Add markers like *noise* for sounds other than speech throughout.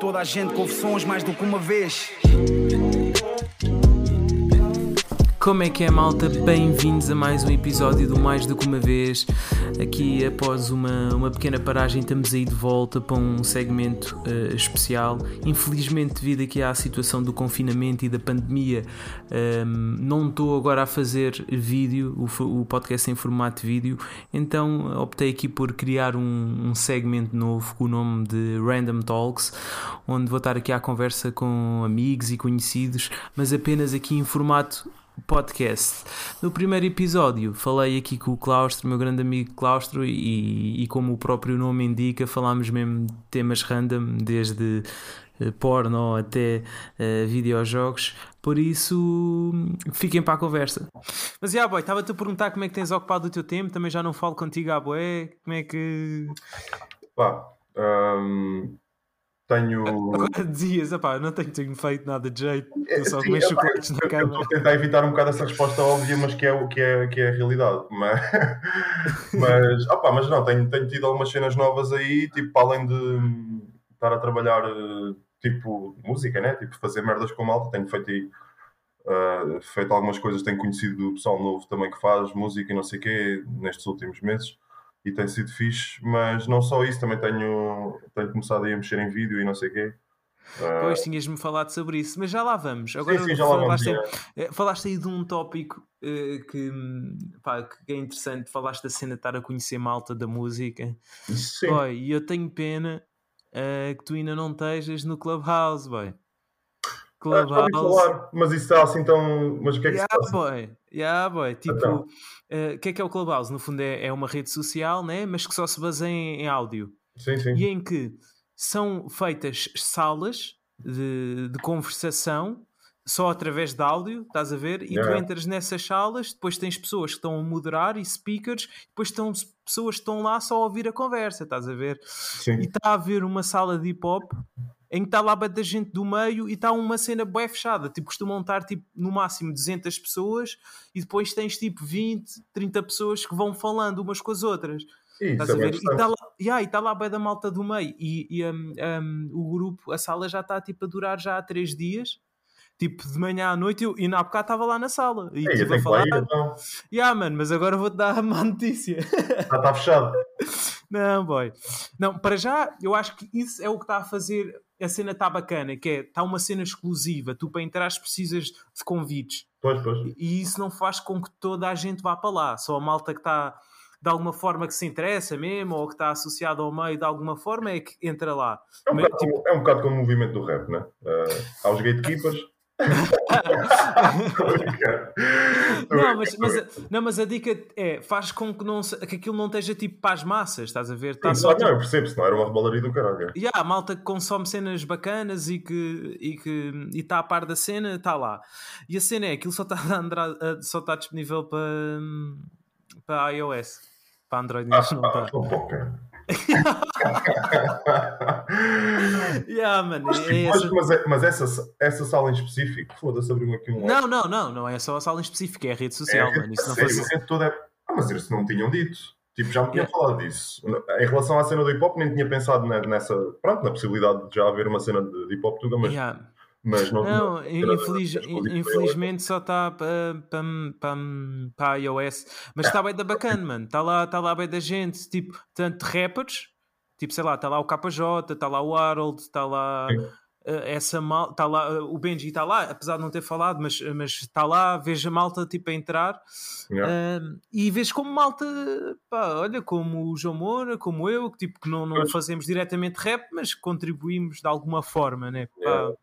toda a gente confissões mais do que uma vez. Como é que é, malta? Bem-vindos a mais um episódio do Mais do que uma vez. Aqui, após uma, uma pequena paragem, estamos aí de volta para um segmento uh, especial. Infelizmente, devido aqui à situação do confinamento e da pandemia, um, ehm, não estou agora a fazer vídeo, o, o, podcast em formato vídeo, então optei aqui por criar um, um segmento novo com o nome de Random Talks, onde vou estar aqui à conversa com amigos e conhecidos, mas apenas aqui em formato podcast. No primeiro episódio falei aqui com o Claustro, meu grande amigo Claustro, e, e como o próprio nome indica, falámos mesmo de temas random, desde uh, porno até uh, videojogos. Por isso, fiquem para a conversa. Mas, já, boy, estava-te a perguntar como é que tens ocupado o teu tempo. Também já não falo contigo, ah, boé. Como é que. Pá, um, tenho. Agora dizias, opá, não tenho, tenho feito nada de jeito, eu só comer chocolates na cama. Estou a tentar evitar um bocado essa resposta óbvia, mas que é, o, que é, que é a realidade. Mas, *laughs* mas, opá, mas não, tenho, tenho tido algumas cenas novas aí, tipo, além de estar a trabalhar, tipo, música, né? Tipo, fazer merdas com malta, tenho feito aí. Uh, feito algumas coisas, tenho conhecido o pessoal novo também que faz música e não sei o quê nestes últimos meses e tem sido fixe, mas não só isso, também tenho, tenho começado a mexer em vídeo e não sei o quê. Pois tinhas-me falado sobre isso, mas já lá vamos. Agora sim, sim, já falaste, lá vamos, aí, é. falaste aí de um tópico uh, que, pá, que é interessante. Falaste da cena de estar a conhecer malta da música. Sim. E eu tenho pena uh, que tu ainda não estejas no Clubhouse, boy. Clubhouse. falar, mas isso está assim tão. Mas o que é que yeah, se passa? Boy. Yeah, boy. Tipo, o então. uh, que é que é o Clubhouse? No fundo é, é uma rede social, né? mas que só se baseia em, em áudio. Sim, sim. E em que são feitas salas de, de conversação só através de áudio, estás a ver? E yeah. tu entras nessas salas, depois tens pessoas que estão a moderar e speakers, depois estão pessoas que estão lá só a ouvir a conversa, estás a ver? Sim. E está a haver uma sala de hip hop em que está lá da gente do meio e está uma cena bem fechada. Tipo, costumam estar tipo, no máximo 200 pessoas e depois tens tipo 20, 30 pessoas que vão falando umas com as outras. Estás a ver? E está lá, yeah, tá lá bem da malta do meio. E, e um, um, o grupo, a sala já está tipo, a durar já há 3 dias. Tipo, de manhã à noite, eu, e na época estava lá na sala. E tipo, a falar. Ir, então. Yeah, mano, mas agora vou-te dar *laughs* a má notícia. Já está fechado. *laughs* Não, boy. Não, para já, eu acho que isso é o que está a fazer a cena está bacana, que é, está uma cena exclusiva, tu para entrar precisas de convites. Pois, pois. E isso não faz com que toda a gente vá para lá, só a malta que está de alguma forma que se interessa mesmo, ou que está associado ao meio de alguma forma, é que entra lá. É um, Mas, bocado, tipo... é um bocado como o movimento do rap, né? Uh, há os gatekeepers não, mas, mas, não, mas a dica é faz com que, não, que aquilo não esteja tipo para as massas, estás a ver? Tá Sim, só, tipo... Não, eu percebo, senão era uma rebalaria do caralho. Yeah, a malta que consome cenas bacanas e que e que está a par da cena, está lá. E a cena é aquilo só está só está disponível para, para iOS. Para Android ah, não está. Ah, *laughs* yeah, man, mas, é mas, mas, é, mas, essa, essa sala em específico, foda-se, abriu aqui um. Não, não, não, não é só a sala em específico, é a rede social, é, mano. Isso não sério, fosse... é toda... Ah, mas eles não tinham dito. Tipo, já me tinham yeah. falado disso. Em relação à cena do hip hop, nem tinha pensado nessa. Pronto, na possibilidade de já haver uma cena de hip hop tuga, mas. Yeah. Mas não, não, não infeliz, infelizmente só está para pa, pa, pa, iOS, mas está bem da bacana, mano. Está lá, tá lá bem da gente, tipo, tanto rappers, tipo, sei lá, está lá o KJ, está lá o Harold, está lá uh, essa mal, está lá uh, o Benji está lá, apesar de não ter falado, mas, mas está lá, vejo a malta tipo a entrar yeah. e vejo como malta, pá, olha, como o João Moura, como eu, que tipo que não, não fazemos diretamente rap, mas contribuímos de alguma forma, né? Yeah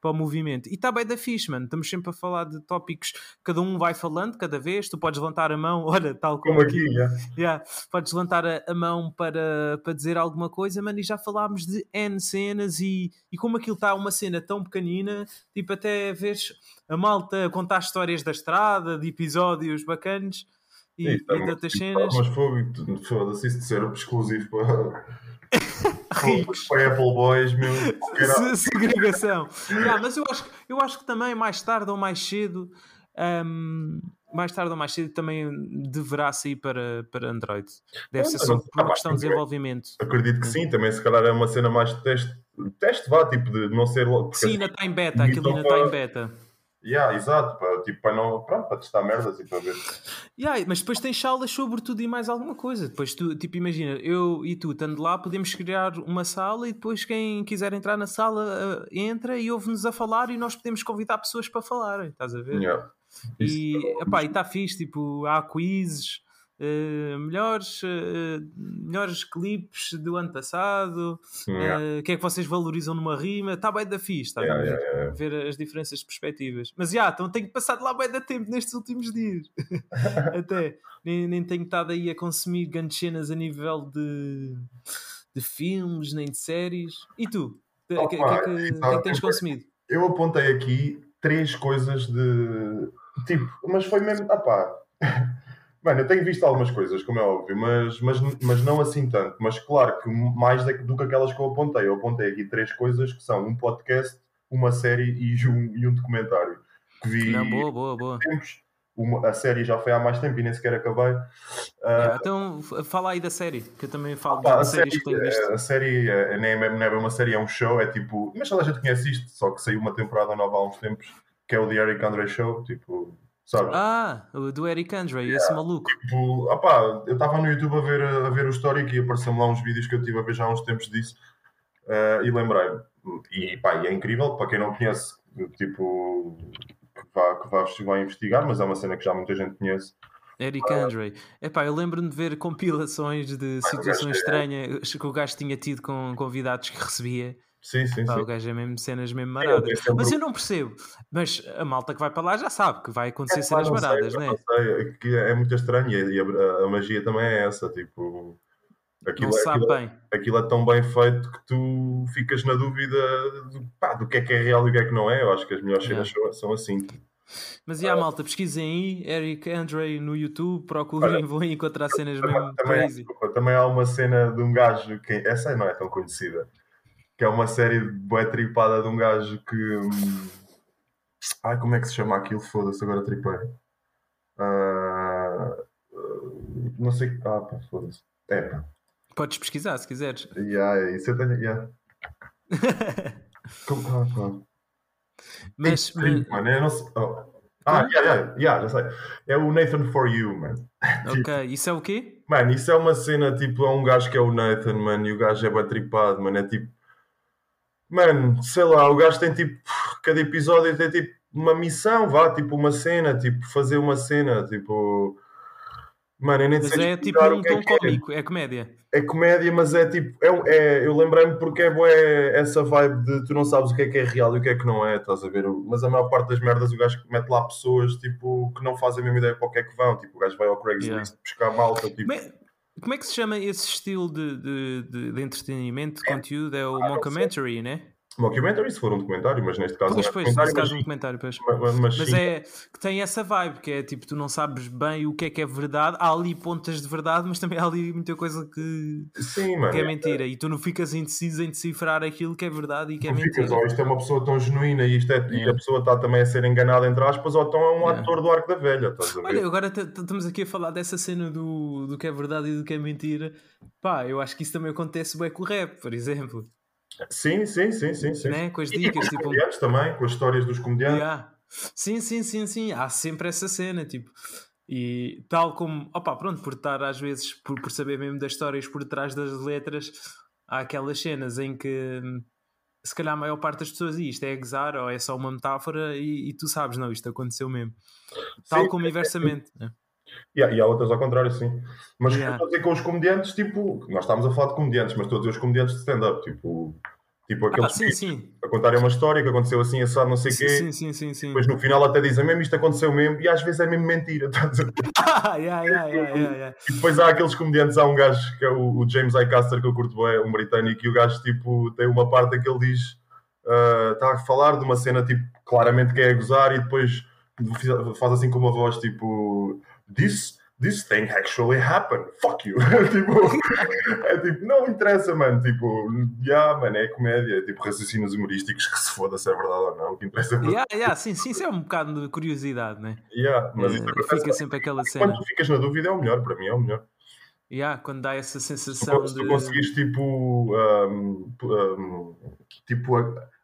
para o movimento. E está bem da fixe, mano. Estamos sempre a falar de tópicos, cada um vai falando cada vez. Tu podes levantar a mão, *laughs* olha, tal como, como aqui. Yeah. Yeah. Podes levantar a, a, mão para, para dizer alguma coisa, mano. E já falámos de N cenas. E, e como aquilo está uma cena tão pequenina, tipo, até vês a malta contar histórias da estrada, de episódios bacanas e, e, e de outras cenas. Mas foda-se isso de ser exclusivo para ricos. Apple Boys, meu. *laughs* Segregação. yeah, mas eu acho, eu acho que também mais tarde ou mais cedo. Um, mais tarde ou mais cedo também deverá sair para, para Android. Deve ser só por uma questão de desenvolvimento. Acredito que sim, também se calhar é uma cena mais de teste teste vá, tipo, de não ser logo. Sim, ainda está em beta, aquilo ainda está em beta. Yeah, exato, para, tipo, para, não, pronto, para testar merdas e para ver. Yeah, mas depois tens salas sobre tudo e mais alguma coisa. Depois tu, tipo, imagina, eu e tu, estando lá, podemos criar uma sala e depois quem quiser entrar na sala uh, entra e ouve-nos a falar e nós podemos convidar pessoas para falarem, estás a ver? Yeah. E está fixe, tipo, há quizzes, Uh, melhores, uh, melhores clipes do ano passado, o yeah. uh, que é que vocês valorizam numa rima, está bem da fixe, está yeah, a ver, yeah, ver as diferenças de perspectivas. Mas já, então tenho passado lá bem da tempo nestes últimos dias, *laughs* até nem, nem tenho estado aí a consumir grandes cenas a nível de, de filmes, nem de séries. E tu? O que, que, é que, que, que tens consumido? Eu apontei aqui três coisas de tipo, mas foi mesmo, ah pá. Mano, eu tenho visto algumas coisas, como é óbvio, mas, mas, mas não assim tanto. Mas claro que mais do que aquelas que eu apontei. Eu apontei aqui três coisas que são um podcast, uma série e um, e um documentário. Que vi não, boa, boa, boa. Tempos. Uma, a série já foi há mais tempo e nem sequer acabei. Uh, então fala aí da série, que eu também falo de séries série, tenho visto. A série é, nem, é, nem é uma série, é um show, é tipo. Mas toda a gente conhece isto, só que saiu uma temporada nova há uns tempos, que é o The Eric Andre Show. Tipo, Sabe? Ah, do Eric Andre, yeah. esse maluco. Tipo, opá, eu estava no YouTube a ver, a ver o histórico e apareceu-me lá uns vídeos que eu tive a ver já há uns tempos disso uh, e lembrei-me. E, pá, e é incrível, para quem não conhece, tipo, que vá, que vá, investigar, mas é uma cena que já muita gente conhece. Eric uh, Andre. Epá, eu lembro-me de ver compilações de situações é- estranhas que o gajo tinha tido com convidados que recebia. Sim, sim, Pá, sim. O gajo é mesmo cenas mesmo maradas. É, mas eu não percebo. Mas a malta que vai para lá já sabe que vai acontecer é, cenas maradas, não é? Não sei, é, é muito estranho e a, a, magia também é essa, tipo... Aquilo, não sabe aquilo, bem. Aquilo é tão bem feito que tu ficas na dúvida do, pá, do que é que é real e o que é que não é. Eu acho que as melhores cenas são, são assim. Mas e a malta, pesquisem aí, Eric Andre no YouTube, procurem, vão encontrar cenas mesmo também, crazy. Também há uma cena de um gajo que essa não é tão conhecida, que é uma série bué tripada de um gajo que. Ai, como é que se chama aquilo? Foda-se, agora tripei. Uh... Não sei. Ah, pá, foda-se. É, pá. Podes pesquisar se quiseres. Yeah, isso eu tenho. Yeah. *laughs* como, ah, pá. Mas. mas... Mano, eu não sei. Oh. Ah, yeah, yeah, yeah, já sei. É o Nathan For You, man. *laughs* Ok, tipo, isso é o quê? Mano, isso é uma cena tipo, é um gajo que é o Nathan, mano, e o gajo é bem tripado, mano. É tipo Mano, sei lá, o gajo tem tipo. Cada episódio tem tipo uma missão, vá, tipo uma cena, tipo fazer uma cena, tipo. Mano, eu nem mas sei é tipo um tom é cómico, é. é. comédia. É comédia, mas é tipo. É, é eu lembrei-me porque é, é essa vibe de tu não sabes o que é que é real e o que é que não é, estás a ver? Mas a maior parte das merdas o gajo mete lá pessoas tipo, que não fazem a mesma ideia para o que é que vão. Tipo, o gajo vai ao Craigslist yeah. buscar malta. Tipo... Mas como é que se chama esse estilo de, de, de, de entretenimento, de conteúdo? É o ah, mockumentary, né? Mockumentary, se for um documentário, mas neste caso pois, não é pois, documentário. Neste caso um documentário, pois. Mas, mas, mas é que tem essa vibe, que é tipo, tu não sabes bem o que é que é verdade. Há ali pontas de verdade, mas também há ali muita coisa que, Sim, mano, que é mentira. É... E tu não ficas indeciso em decifrar aquilo que é verdade e que é não mentira. Ficas, ou isto é uma pessoa tão genuína e, isto é, yeah. e a pessoa está também a ser enganada, entre aspas, ou então é um ator do arco da velha. Olha, agora estamos aqui a falar dessa cena do, do que é verdade e do que é mentira. Pá, eu acho que isso também acontece bem com o rap, por exemplo. Sim, sim, sim, sim. sim. Né? Com as dicas. E com os tipo... comediantes também, com as histórias dos comediantes. Yeah. Sim, sim, sim, sim. Há sempre essa cena, tipo. E tal como, opa, pronto, por estar às vezes, por, por saber mesmo das histórias por trás das letras, há aquelas cenas em que se calhar a maior parte das pessoas isto é gozar ou é só uma metáfora e, e tu sabes, não, isto aconteceu mesmo. Tal sim, como inversamente. É, é. Yeah, e há outras ao contrário, sim. Mas yeah. estou a dizer com os comediantes, tipo, nós estávamos a falar de comediantes, mas estou a dizer os comediantes de stand-up, tipo, tipo aqueles ah, sim, sim. a contarem uma história que aconteceu assim, assado, não sei o quê. Sim, sim, sim, sim. Depois no final até dizem mesmo isto aconteceu mesmo, e às vezes é mesmo mentira. *laughs* *laughs* ah, yeah, yeah, yeah, E depois há aqueles comediantes, há um gajo que é o, o James Icaster, que eu curto bem, um britânico, e o gajo tipo, tem uma parte em que ele diz, uh, está a falar de uma cena tipo, claramente que é a gozar, e depois faz assim com uma voz tipo, disse this thing actually happened. Fuck you. *laughs* tipo, é tipo, não interessa, mano. Tipo, yeah, mano, é comédia. É tipo raciocínios humorísticos que se foda se é verdade ou não. O que interessa é yeah, yeah, sim, sim, isso é um bocado de curiosidade, né? Yeah, mas é, fica sempre aquela cena. Quando tu ficas na dúvida, é o melhor, para mim é o melhor. Yeah, quando dá essa sensação Se tu de. conseguires tipo, um, um, tipo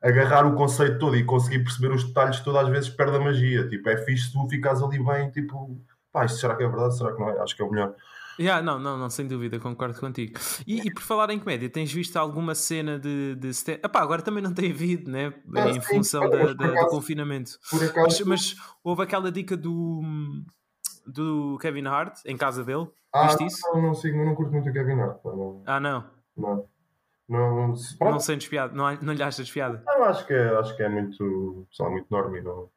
agarrar o conceito todo e conseguir perceber os detalhes todas às vezes perde a magia. Tipo, é fixe se tu ficares ali bem, tipo, pá, isto será que é verdade? Será que não é? Acho que é o melhor. Yeah, não, não, não, sem dúvida, concordo contigo. E, e por falar em comédia, tens visto alguma cena de. de stand- Epá, agora também não tem havido, né? Ah, em sim, função da- da- do acaso- confinamento. Por Mas, mas houve aquela dica do. do Kevin Hart em casa dele. ah, Viste isso? não, não sigo, não curto muito o Kevin Hart. Não, Ah, não. não, não, não, Não sentes piada, não, não lhe achas piada. não, acho, que é, acho que é muito, sei muito norme. Não,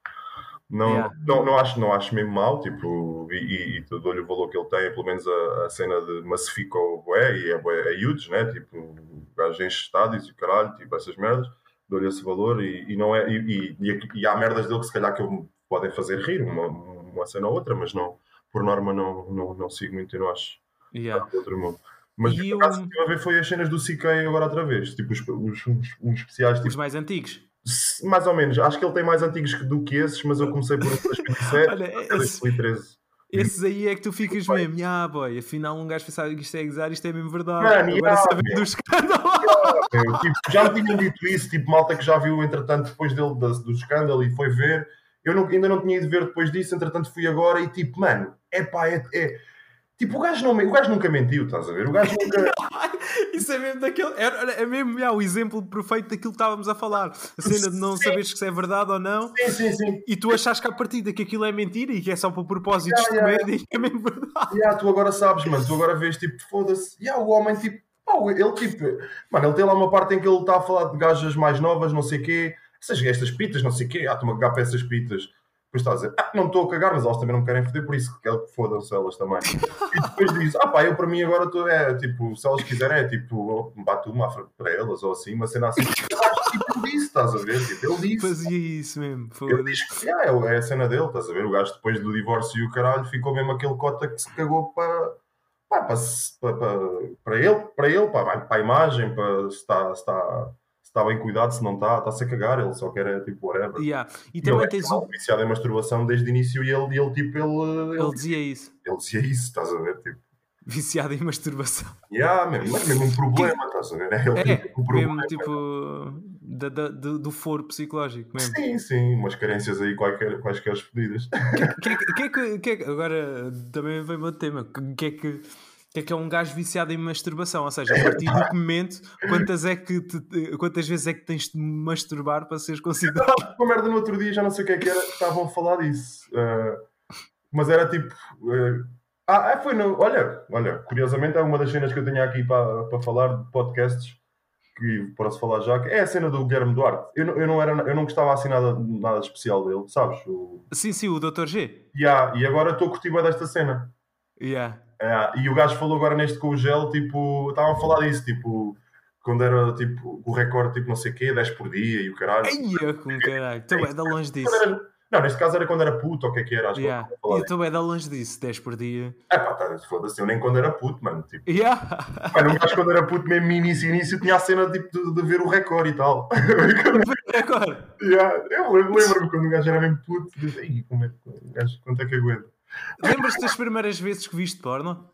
não, Yeah. não, não, acho, não acho mesmo mal, tipo, e, e, e dou-lhe o valor que ele tem, pelo menos a, a cena de massificou o bué, e é, bué, é huge, né? Tipo, o gajo enche estádios e o caralho, tipo, essas merdas, dou-lhe esse valor e, e não é, e, e, há merdas dele que se calhar que eu, podem fazer rir, uma, uma cena ou outra, mas não, por norma não, não, não sigo muito e não acho Yeah. de outro mundo. Mas E por eu- acaso estive a ver foi as cenas do CK agora outra vez, tipo, os, os, uns, uns especiais, Os tipo, mais antigos. Mais ou menos, acho que ele tem mais antigos do que esses, mas eu comecei por um de 2007 *laughs* Olha, até esse- 2013. Esses aí é que tu ficas mesmo, ah, boy, afinal um gajo pensava que isto é gozar, isto é mesmo verdade. Mano, Agora yeah, sabendo meu. do escândalo. Eu, tipo, já me tinham dito isso, tipo, malta que já viu, entretanto, depois dele, da- do escândalo e foi ver. Eu não- ainda não tinha ido ver depois disso, entretanto fui agora e tipo, mano, é pá, é, é- Tipo, o gajo, não, o gajo nunca mentiu, estás a ver? O gajo *laughs* nunca. Isso é mesmo daquele. É, é mesmo já, o exemplo perfeito daquilo que estávamos a falar. A cena de não Sim. saberes se é verdade ou não. sim, sim, sim. E tu achas que a partida que aquilo é mentira e que é só por propósitos Yeah, de yeah, comédia e é mesmo verdade. Yeah, tu agora sabes, mano, tu agora vês, tipo, foda-se. Yeah, o homem, tipo, pá, ele, tipo, mano, ele tem lá uma parte em que ele está a falar de gajas mais novas, não sei o quê, essas, estas pitas, não sei o quê, ah, estou-me a cagar para essas pitas. Depois está a dizer, ah, não estou a cagar, mas elas também não me querem foder, por isso que fodam-se elas também. *laughs* E depois diz, ah, pá, eu para mim agora estou, é, tipo, se elas quiserem, é tipo, bato uma para elas, ou assim, uma cena assim. *laughs* Que, tipo, ele disse, estás a ver? Tipo, ele disse. Fazia isso mesmo. Ele diz que yeah, é, é a cena dele, estás a ver? O gajo depois do divórcio e o caralho ficou mesmo aquele cota que se cagou para, pá, para, para, para, para ele, para ele, para, para a imagem, para se está, se, está, está bem cuidado, se não está, está-se a cagar, ele só quer é tipo whatever. Yeah. E E também ele é tens mal o. viciado em masturbação desde o início e ele, ele tipo, ele, ele, Ele dizia isso. ele dizia isso, estás a ver? Tipo, Viciado em masturbação. yeah, mesmo, mas mesmo um problema, estás a ver? É, ele É, tem um problema. mesmo tipo. Da, da- do, foro psicológico mesmo. Sim, sim, umas carências aí quaisquer, quaisquer pedidas. Que é que- que é que- que é que- agora também vem o tema. O que é que. Que é que é um gajo viciado em masturbação? Ou seja, a partir do momento, quantas, é que te- quantas vezes é que tens de masturbar para seres considerado? *laughs* uma merda no outro dia, já não sei o que é que era, estavam a falar disso. Uh, mas era tipo. uh, ah, ah, foi no. Olha, olha, curiosamente é uma das cenas que eu tenho aqui para, para falar de podcasts que posso falar já, que é a cena do Guilherme Duarte. Eu, não- eu, não, era, eu não gostava assim nada, nada especial dele, sabes? O, Sim, sim, o Dr. G. yeah, e agora estou a curtir desta cena. Yeah. É, e o gajo falou agora neste com o gel, tipo, estavam a falar disso, tipo, quando era tipo o recorde, tipo, não sei o quê, 10 por dia e o caralho. Ai, eu com caralho. Estou bem da longe disso. Era- não, neste caso era quando era puto, ou o que é que era, acho Yeah. que eu estou bem da longe disso, 10 por dia. É pá, tá, foda-se, eu nem quando era puto, mano. Tipo, Yeah. mano, um gajo quando era puto, mesmo início, início, tinha a cena tipo, de, de ver o recorde e tal. *laughs* Agora. Yeah, eu lembro-me quando o gajo era mesmo puto, "Ei, como é, gajo, quanto é que aguenta? Lembras-te das primeiras vezes que viste porno?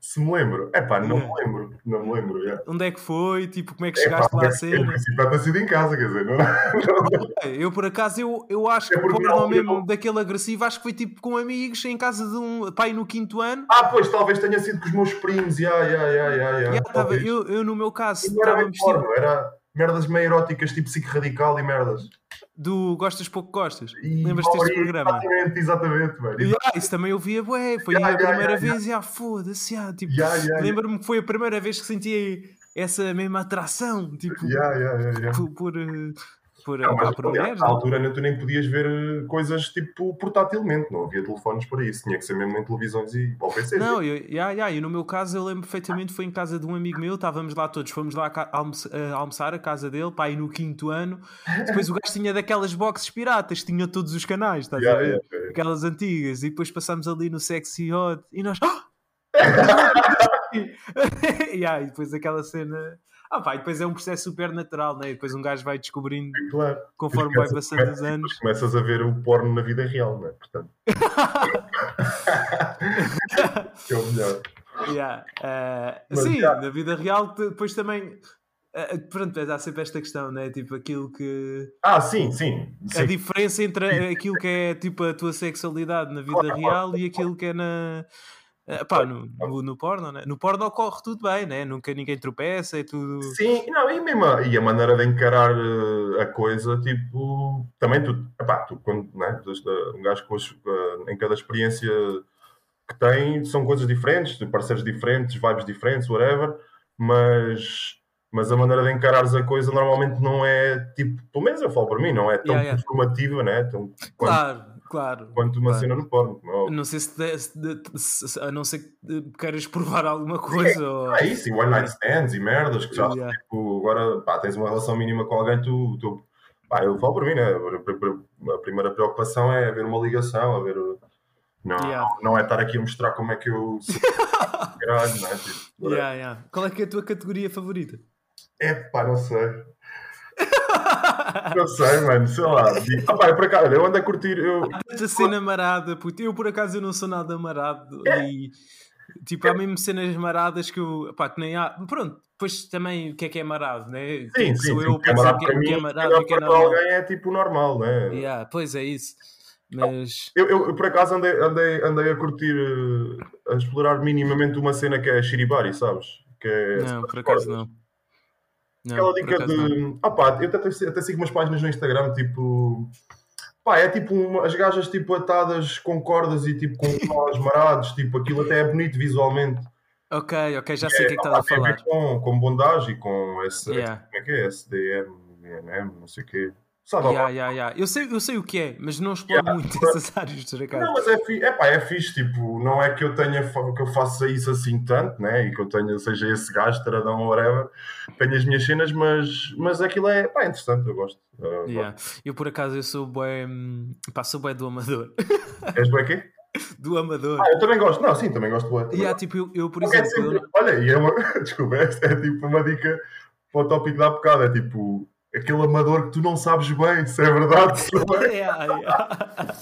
Se me lembro, é pá, não me lembro, não me lembro. Yeah. Onde é que foi? Tipo, como é que É chegaste lá a cena? deve ter sido em casa, quer dizer, não, não, Eu, por acaso, eu, eu acho É que porque porno não- mesmo eu- daquele agressivo, acho que foi tipo com amigos em casa de um pai no quinto ano. Ah, pois, talvez tenha sido com os meus primos, ya, ya, ya. E tava- talvez. eu, eu, no meu caso, E não estávamos tipo, porno, era merdas meio eróticas, tipo psique radical e merdas. do Gostas Pouco Gostas. Lembras-te deste programa? Exatamente, exatamente, velho. E, ah, isso também eu via, bué, foi Ya, a ya, primeira vez, e ah, foda-se, ah, tipo, lembro-me que foi a primeira vez que senti essa mesma atração, tipo, por, por, eh, por, Não, mas, por aliás, na altura né, tu nem podias ver eh, coisas tipo portátilmente, não havia telefones para isso, tinha que ser mesmo em televisões e ao PC. Não, eu, yeah, yeah, e no meu caso eu lembro perfeitamente, foi em casa de um amigo meu, estávamos lá todos, fomos lá a ca- almoçar, a casa dele, pá, aí no quinto ano, depois o gajo tinha daquelas boxes piratas, tinha todos os canais, estás Ya, a ver? ya, ya. Aquelas antigas, e depois passámos ali no Sexy Hot, e nós... *laughs* *laughs* yeah, e depois aquela cena... Ah pá, e depois é um processo super natural, né? Depois um gajo vai descobrindo Claro. conforme vai passando começas- os anos. começas a ver o porno na vida real, não é? Portanto. *laughs* que é o melhor. Yeah. Uh, Mas, sim, yeah. na vida real, depois também. Uh, pronto, há sempre esta questão, né? Tipo, aquilo que. Ah, sim, sim. A sim. diferença entre aquilo que é tipo a tua sexualidade na vida Claro, real e aquilo que é na. Eh, pá, no, no, no porno, né? No porno ocorre tudo bem, né? Nunca ninguém tropeça, é tudo. Sim, não, e mesmo a, e a maneira de encarar eh, a coisa, tipo, também tu, epá, tu quando, né, um gajo com eh, em cada experiência que tem, são coisas diferentes, parceiros diferentes, vibes diferentes, whatever, mas, mas a maneira de encarares a coisa normalmente não é, tipo, pelo menos eu falo para mim, não é tão Yeah, yeah. informativa, né, tão, quanto, Claro, claro. quanto uma claro. cena no porno. como é. Não sei se, de- se de- se- a não ser que queiras provar alguma coisa. ou... É isso, e one night stands e merdas que já Yeah. tipo, agora pá, tens uma relação mínima com alguém, tu, tu pá, eu falo por mim, né? A primeira preocupação é haver uma ligação, haver. Não, Yeah. não é estar aqui a mostrar como é que eu sou. *laughs* Caralho, não é? Tipo. Qual é que é a tua categoria favorita? É pá, não sei. Não sei, mano, sei lá. Ah, pá, eu, por acaso, eu ando a curtir. Eu, Esta cena marada, puto. Eu por acaso eu não sou nada marado É. e tipo, há mesmo cenas maradas que eu pá, que nem há. Pronto, depois também o que é que é marado, né? sim, Quem sim, sou sim, eu que é marado que, para é- mim, que é marado que é para normal. alguém é tipo normal, né? Yeah, pois é isso. Mas Eu, eu, eu, por acaso andei, andei, andei a curtir, eh, a explorar minimamente uma cena que é Shiribari, sabes? Que é não, por acaso não. Aquela dica de. Ah pá, eu até, até sigo umas páginas no Instagram, tipo. Pá, é tipo uma- as gajas tipo atadas com cordas e tipo com *laughs* nós marados, tipo, aquilo até é bonito visualmente. Ok, ok, já sei o que é que estás a tem falar. com, com bondagem e com esse. Yeah. Como é que é? SDM, NM, não sei o quê. Sabe? Yeah, yeah, yeah. Eu, sei, eu sei o que é, mas não exploro Yeah. muito *laughs* essas áreas, acaso. Não, mas é, fi, é pá, é fixe, tipo, não é que eu tenha que eu faça isso assim tanto, né? E que eu tenha, seja esse gajo, taradão ou whatever, tenho as minhas cenas, mas, mas aquilo é, pá, é interessante, eu gosto. Uh, Yeah. Eu por acaso eu sou bué, pá, sou bué do amador. *laughs* És bué quê? do amador. Ah, eu também gosto, não, sim, também gosto de bué. também Yeah, tipo, eu, eu, por exemplo, sempre- olha, e é uma, *laughs* desculpa, é, é tipo uma dica para o tópico da bocado, é tipo aquele amador que tu não sabes bem se é verdade. se não é. *laughs* yeah, yeah.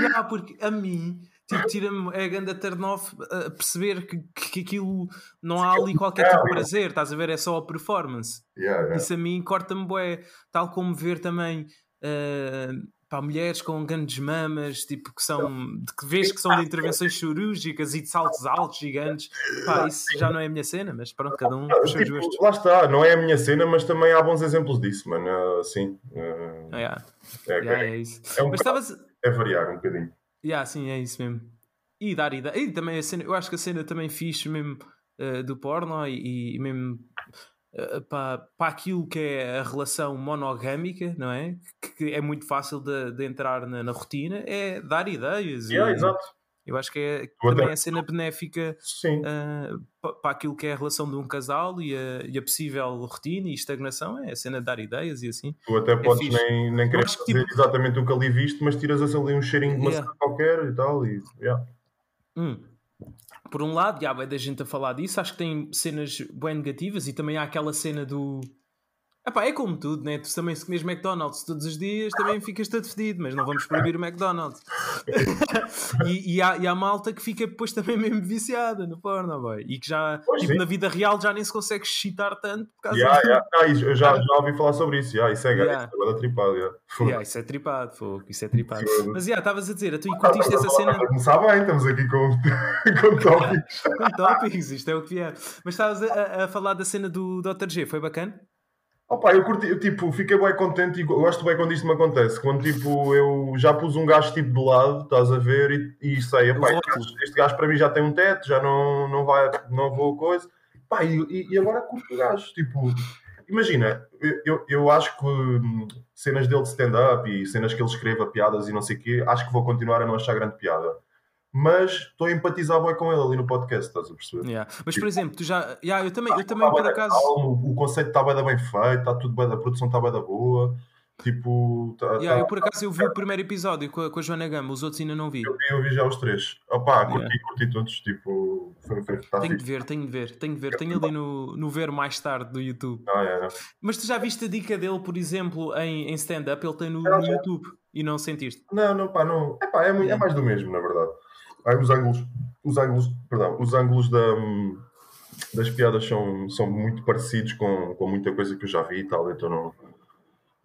Yeah, porque a mim tipo, tira-me é a ganda turn off perceber que, que aquilo não há ali qualquer tipo de prazer, estás a ver? É só a performance. Yeah, yeah. Isso a mim corta-me bué, tal como ver também uh, pá, mulheres com grandes mamas, tipo, que são de que vês que são de intervenções *laughs* cirúrgicas e de saltos altos gigantes. Pá, isso já não é a minha cena, mas pronto, cada um os seus Tipo, gostos. lá está, não é a minha cena, mas também há bons exemplos disso, mano. Uh, sim. Uh, Ah, yeah. é, Yeah, é, é isso. é um Mas estavas. é variar um bocadinho. Yeah, sim, é isso mesmo. E dar ideia. E também a cena, eu acho que a cena também fixe mesmo eh, do porno e, e mesmo eh, para, para aquilo que é a relação monogâmica, não é? Que, é muito fácil de, de entrar na, na rotina, é dar ideias. Yeah, e exato. Eu acho que é, também é a cena benéfica Sim. eh, pa- para aquilo que é a relação de um casal e a, e a possível rotina e estagnação, é a cena de dar ideias e assim. Tu até podes fixe. nem, nem querer acho que, fazer tipo- exatamente o que ali viste, mas tiras ali um cheirinho de Yeah. cena qualquer e tal. E, yeah. Hum. Por um lado, já vai da gente a falar disso, acho que tem cenas bem negativas e também há aquela cena do. Epá, é como tudo, né? Tu também se comes McDonald's todos os dias também ficas todo fedido, mas não vamos proibir o McDonald's. *laughs* e, e, há, e há malta que fica depois também mesmo viciada no porno, boy. E que já, Pois tipo, sim. na vida real já nem se consegue excitar tanto por causa Yeah, yeah. Ah, isso, eu já, já ouvi falar sobre isso. Yeah, isso é Yeah. yeah. isso é tripado. Yeah. Yeah, isso é tripado, fogo, isso é tripado. Mas já, estavas a dizer, a tu Ah, curtiste estamos essa cena começar bem, estamos aqui com, *laughs* com tópicos. *laughs* com tópicos, isto é o que vier. Mas estavas a- a falar da cena do Dr. G, foi bacana? Opa, eu curti, eu, tipo, fiquei bem contente e go- gosto bem quando isto me acontece. Quando tipo, eu já pus um gajo tipo de lado, estás a ver, e, e sei, epá, O este, gajo, este gajo para mim já tem um teto, já não, não, vai, não vou coisa. Pá, e, e- agora curto o gajo. Tipo, imagina, eu, eu, eu acho que hum, cenas dele de stand-up e cenas que ele escreva, piadas e não sei o quê, acho que vou continuar a não achar grande piada. Mas estou a empatizar bem com ele ali no podcast, estás a perceber? Yeah. Mas por exemplo, tu já. Yeah, eu também, eu também Tá bué por acaso. calmo, o conceito está bem, bem feito, está tudo bem, da produção está bem da boa. Tipo, tá, Yeah, tá- eu por acaso eu vi o primeiro episódio com a, com a Joana Gama, os outros ainda não vi. eu, vi, eu vi já os três. Opá, curti, Yeah. curti todos. Tipo, foi, foi, tá Tenho de ver, tenho de ver, tenho de ver. Tenho ali no, no ver mais tarde do YouTube. Ah, é, é. Mas tu já viste a dica dele, por exemplo, em, em stand-up? Ele tem no, Não, no. YouTube e não sentiste? Não, não, pá, não. É pá, é, muito- é mais do mesmo, na verdade. Aí os ângulos, os ângulos, perdão, os ângulos da, das piadas são, são muito parecidos com, com muita coisa que eu já vi e tal, então não.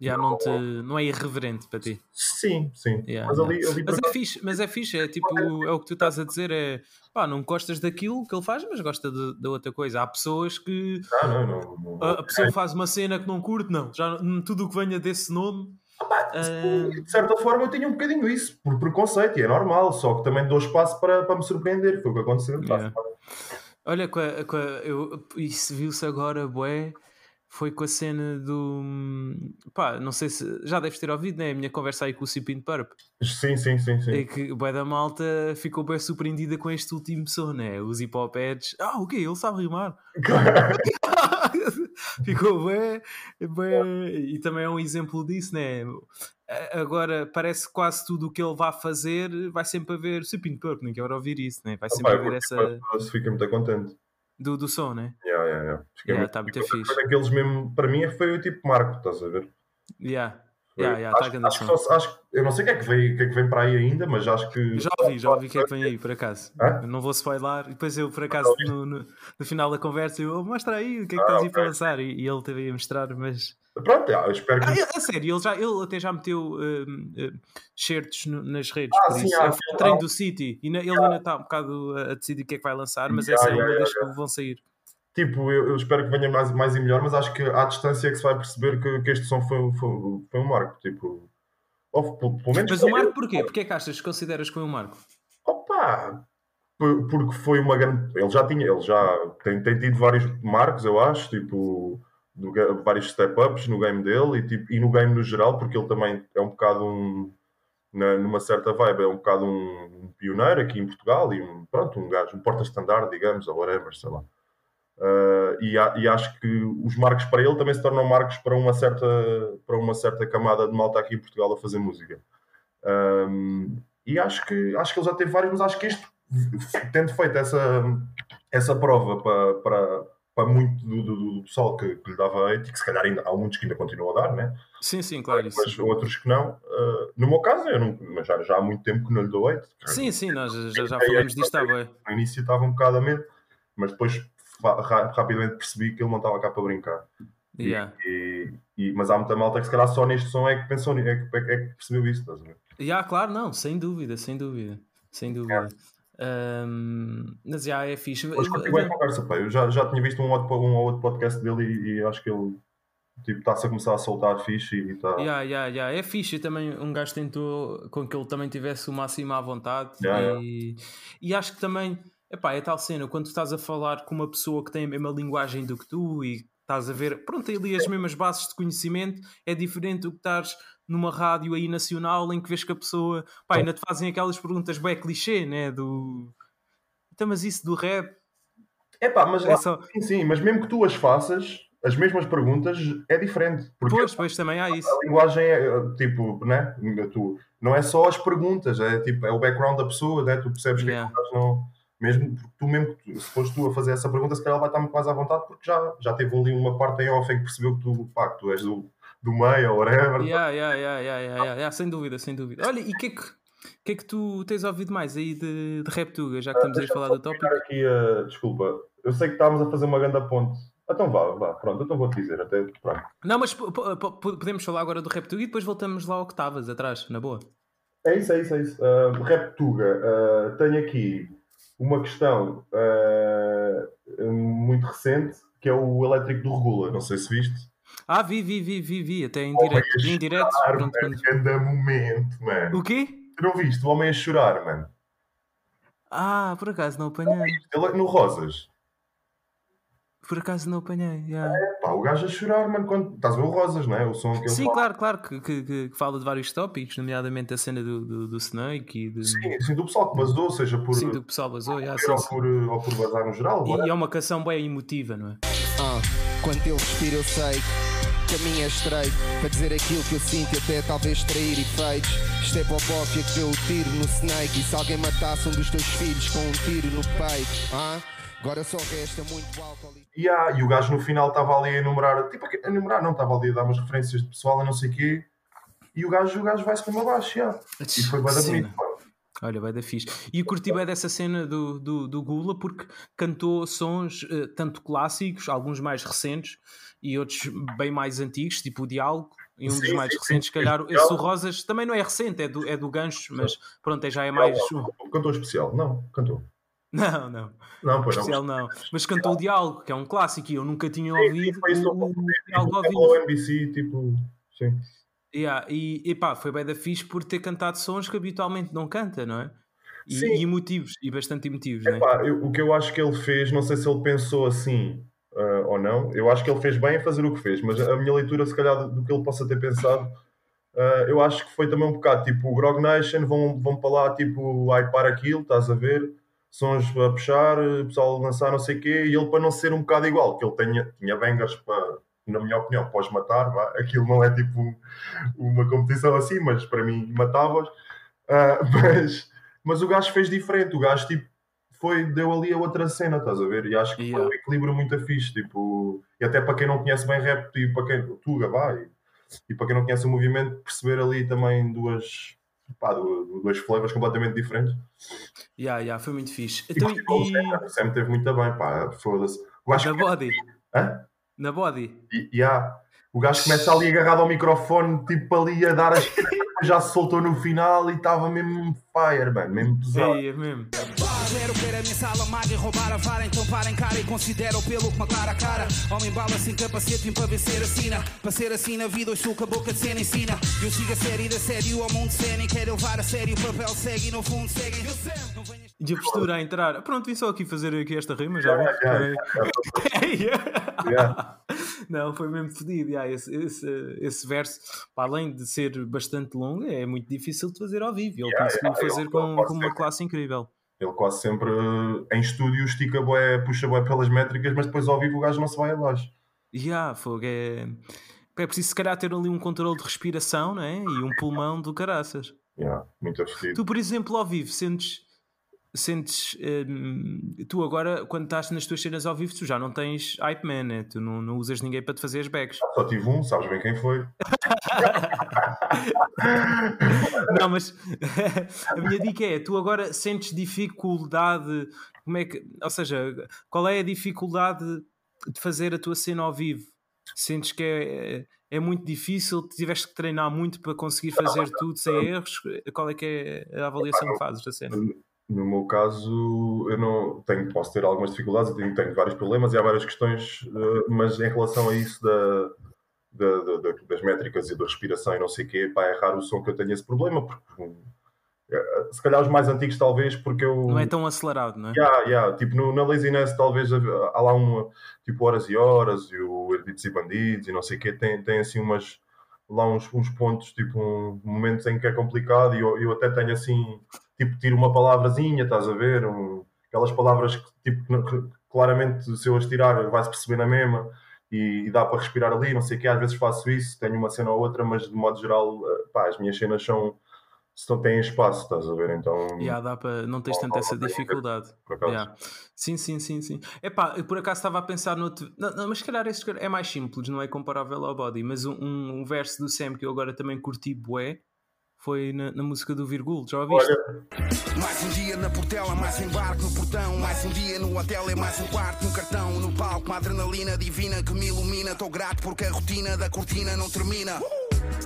Já não, te, não é irreverente para ti. Sim, sim. Yeah, mas ali, ali Mas é fixe, mas é fixe, é tipo, é o que tu estás a dizer, é pá, não gostas daquilo que ele faz, mas gosta de- da outra coisa. Há pessoas que Ah, não, não, não. a, pessoa faz uma cena que não curte, não, já não- tudo o que venha desse nome. Ah, De certa forma eu tinha um bocadinho isso, por preconceito, e é normal, só que também dou espaço para, para me surpreender, foi o que aconteceu. Yeah. Olha, com a, com a- eu, isso viu-se agora, bué, foi com a cena do. Pá, não sei se. Já deves ter ouvido, né? A minha conversa aí com o Cipin Purp. Sim, sim, sim, sim. É que o bué da malta ficou bem surpreendida com este último som, né? Os hip hop heads. Ah, o quê? Ele sabe rimar. *laughs* ficou bem, bem. E também é um exemplo disso, né? Agora parece que quase tudo o que ele vai fazer vai sempre haver Cipin Purp, nem quero ouvir isso, né? Vai sempre Pá, haver essa. fiquei muito contente. Do, do som, né? Yeah, yeah, yeah. Fiquei Yeah, muito- tá muito fixe. daqueles mesmo, para mim foi o tipo Marco, estás a ver? Yeah. Foi- Yeah, yeah, tá acho, que eu não sei o que é que vem, que é que vem para aí ainda, mas acho que. Já ouvi, já ouvi o que é que vem aí, por acaso. Hã? Não vou spoiler. E depois eu, por acaso, no, no, no final da conversa, eu "Oh, mostra aí o que é que estás aí para lançar. E, e ele teve a mostrar, mas. Pronto, eu espero que. Ah, é, é sério, ele, já, ele até já meteu certos no- nas redes. Ah, por sim, isso. há É o aquele- treino do City. E na- ele ainda está um bocado a, a decidir o que é que vai lançar, mas essa é uma das que vão sair. Tipo, eu, eu espero que venha mais, mais e melhor, mas acho que à distância é que se vai perceber que, que este som foi, foi, foi um marco. Tipo, ou, pelo, menos. Mas o Marco, porquê? Porquê é que achas, consideras que foi um Marco? Opa! Por- Porque foi uma grande. Ele já tinha, ele já tem, tem tido vários marcos, eu acho, tipo, do vários step-ups no game dele e, tipo, e no game no geral, porque ele também é um bocado um. na- numa certa vibe, é um bocado um, um pioneiro aqui em Portugal e um, pronto, um gajo, um porta-estandard, digamos, ou whatever, sei lá. Uh, e, a- e acho que os marcos para ele também se tornam marcos para uma certa, para uma certa camada de malta aqui em Portugal a fazer música. Um, e acho que, acho que ele já teve vários, mas acho que este, tendo feito essa, essa prova para, para, para muito do, do- do pessoal que, que lhe dava hate, e que se calhar ainda, há muitos que ainda continuam a dar, né? Sim, sim, claro. Isso. mas outros que não. Uh, no meu caso, eu não, mas já, já há muito tempo que não lhe dou hate. Sim, sim, nós já, já É, é, falamos disto há bem. No início estava um bocado a medo, mas depois rapidamente percebi que ele não estava cá para brincar. E- Yeah. E, e- mas há muita malta que se calhar só neste som é que pensou, é que, é que percebeu isso, estás a ver? Já, claro, não, sem dúvida, sem dúvida, sem dúvida. Ahm, mas já é fixe. Mas continua a conversa, pá. Eu já, já tinha visto um, outro, um ou outro podcast dele e, e acho que ele tipo, está-se a começar a soltar fixe e está. Yeah, yeah, yeah. É fixe, também um gajo tentou com que ele também tivesse o máximo à vontade Yeah, e, e acho que também epá, é tal cena, quando tu estás a falar com uma pessoa que tem a mesma linguagem do que tu e estás a ver, pronto, tem ali as mesmas bases de conhecimento, é diferente do que estás numa rádio aí nacional em que vês que a pessoa pá, ainda te fazem aquelas perguntas bem clichê, né? Do então, mas isso do rap É pá, mas é só. sim, sim, mas mesmo que tu as faças, as mesmas perguntas é diferente. Porque Pois, pois também há isso. a linguagem é tipo, né? Tu, não é só as perguntas, é tipo, é o background da pessoa, né? Tu percebes Yeah. que não. Mesmo porque tu mesmo, se fores tu a fazer essa pergunta, se calhar ela vai estar muito mais à vontade porque já, já teve ali uma parte em off em que percebeu que tu, pá, que tu és do, do meio ou whatever. Yeah, yeah, yeah, yeah, yeah, sem dúvida, sem dúvida. Olha, e o que, é que, que é que tu tens ouvido mais aí de, de Reptuga, já que estamos aí a falar do tópico? aqui, desculpa, eu sei que estávamos a fazer uma grande ponte. Então vá, vá, pronto, então vou-te dizer. Até, pronto. Não, mas po- po- po- podemos falar agora do Reptuga e depois voltamos lá ao que estavas atrás, na boa. É isso, é isso, é isso. Uh, Reptuga, uh, tenho aqui uma questão uh, muito recente que é o elétrico do Regula. Não sei se viste. Ah, vi, vi, vi, vi, vi, até em direto. Em direto, pronto, Ganda momento, mano. O quê? Tu não viste? O homem a chorar, mano. Ah, por acaso não apanhei. Ele no Rosas. Por acaso não apanhei. yeah. Pá, o gajo a chorar, mano. Quando... Estás a ver o Rosas, não é? O som que ele Sim, fala. claro, claro, que, que, que- que fala de vários tópicos, nomeadamente a cena do, do, do Snake e de, Sim, sim, do pessoal que basou, seja por, sim, do pessoal vazou. yeah, sim, ou, sim. por, ou por bazar no geral. E, e é uma canção bem emotiva, não é? Ah, quando ele respira eu sei que caminho é estreito Para dizer aquilo que eu sinto e até talvez trair efeitos Isto é popófia que deu o tiro no snake E se alguém matasse um dos teus filhos com um tiro no peito ah, Agora só resta muito álcool e... E, há- e o gajo no final estava ali a enumerar, tipo, a enumerar, não, estava ali a dar umas referências de pessoal e não sei o quê. E o gajo, o gajo vai-se para abaixo, já. E foi bem Sim. bonito, pá. Olha, vai da fixe. E curti bem dessa cena do, do, do Gula porque cantou sons uh, tanto clássicos, alguns mais recentes e outros bem mais antigos, tipo o Diálogo. E um sim, dos mais sim, recentes, se calhar, esse o Rosas também não é recente, é do, é do Gancho, mas pronto, é, já é mais. Cantou especial? Não, cantou. *laughs* Não, não. Não, pois especial não. não. Mas cantou o Diálogo, que é um clássico e eu nunca tinha ouvido. Sim, foi o, o, o Diálogo ouvido. NBC, tipo, sim. Yeah, e, e pá, foi bem da fixe por ter cantado sons que habitualmente não canta, não é? E, e emotivos, e bastante emotivos, é? Eu, o que eu acho que ele fez, não sei se ele pensou assim uh, ou não, eu acho que ele fez bem a fazer o que fez, mas a minha leitura, se calhar, do, do que ele possa ter pensado, uh, eu acho que foi também um bocado tipo o Grog Nation, vão, vão para lá, tipo, ai para aquilo, estás a ver? Sons a puxar, o pessoal lançar não sei o quê, e ele para não ser um bocado igual, que ele tenha, tinha bangers para na minha opinião, podes matar, vá. *laughs* aquilo não é tipo uma competição assim, mas para mim matavas. Uh, *laughs* mas, mas o gajo fez diferente, o gajo tipo, foi, deu ali a outra cena, estás a ver? E acho que yeah. foi um equilíbrio muito fixe, tipo, e até para quem não conhece bem rap, e para quem, Tuga, vai, e para quem não conhece o movimento, perceber ali também duas, pá, duas flavors completamente diferentes. Yeah, yeah, foi muito fixe. Então, e, e... sempre teve muito bem, pá, foda-se. Da body. Hã? Na body? E, yeah. O gajo começa ali agarrado ao microfone, tipo ali a dar as. *laughs* já se soltou no final e estava mesmo fire, mano, mesmo pesado. É, é mesmo. Quero ver a minha sala maga e roubar a vara Então parem cara e pelo que uma clara cara. Homem bala sem capacete para vencer a sina Para ser assim na vida hoje a boca de cena ensina Eu sigo a série da série ao mundo cena E quero levar a sério o papel segue e no fundo segue. E a postura a entrar. Pronto, vim só aqui fazer aqui esta rima já yeah, *laughs* yeah, yeah, *laughs* Não, foi mesmo fedido yeah, esse, esse, esse verso, para além de ser bastante longo É muito difícil de fazer ao vivo Ele conseguiu fazer com, com uma classe incrível ele quase sempre em estúdio estica bué, puxa bué pelas métricas, mas depois ao vivo o gajo não se vai abaixo. Yeah, fogo, é... é preciso se calhar ter ali um controle de respiração né? e um pulmão do caraças. Yeah, muito afetivo. Tu, por exemplo, ao vivo, sentes sentes hum, tu agora quando estás nas tuas cenas ao vivo tu já não tens hype man né? tu não, não usas ninguém para te fazer as bags. Só tive um, sabes bem quem foi. *laughs* Não mas *laughs* a minha dica é tu agora sentes dificuldade como é que, ou seja qual é a dificuldade de fazer a tua cena ao vivo? Sentes que é, é muito difícil tiveste que treinar muito para conseguir fazer tudo sem erros? Qual é que é a avaliação que fazes da cena no meu caso, eu não tenho, posso ter algumas dificuldades, tenho, tenho vários problemas e há várias questões, uh, mas em relação a isso da, da, da, das métricas e da respiração e não sei o quê, pá, é raro o som que eu tenho esse problema, porque uh, se calhar os mais antigos talvez porque eu... Não é tão acelerado, não é? Yeah, yeah, tipo no, na Laziness talvez há lá uma, tipo Horas e Horas e o Herbitos e Bandidos e não sei o quê, tem, tem assim umas lá uns, uns pontos, tipo um, momentos em que é complicado e eu, eu até tenho assim tipo, tiro uma palavrazinha, estás a ver? Um, aquelas palavras que, tipo, que, claramente, se eu as tirar, vai-se perceber na mesma e, e, dá para respirar ali, não sei o que. Às vezes faço isso, tenho uma cena ou outra, mas de modo geral, eh, pá, as minhas cenas são. Se não têm espaço, estás a ver? Então. Yeah, dá não tens tanta essa dificuldade. Yeah. Sim, sim, sim, sim. Epá, por acaso estava a pensar no outro. Não, não, mas se calhar este é mais simples, não é comparável ao body. Mas um, um, verso do Sam que eu agora também curti bué foi na, na, música do Virgul, já ouviste? Olha. Mais um dia na Portela, mais um embarque no portão, mais um dia no hotel, é mais um quarto no cartão, no palco, uma adrenalina divina que me ilumina. Estou grato porque a rotina da cortina não termina.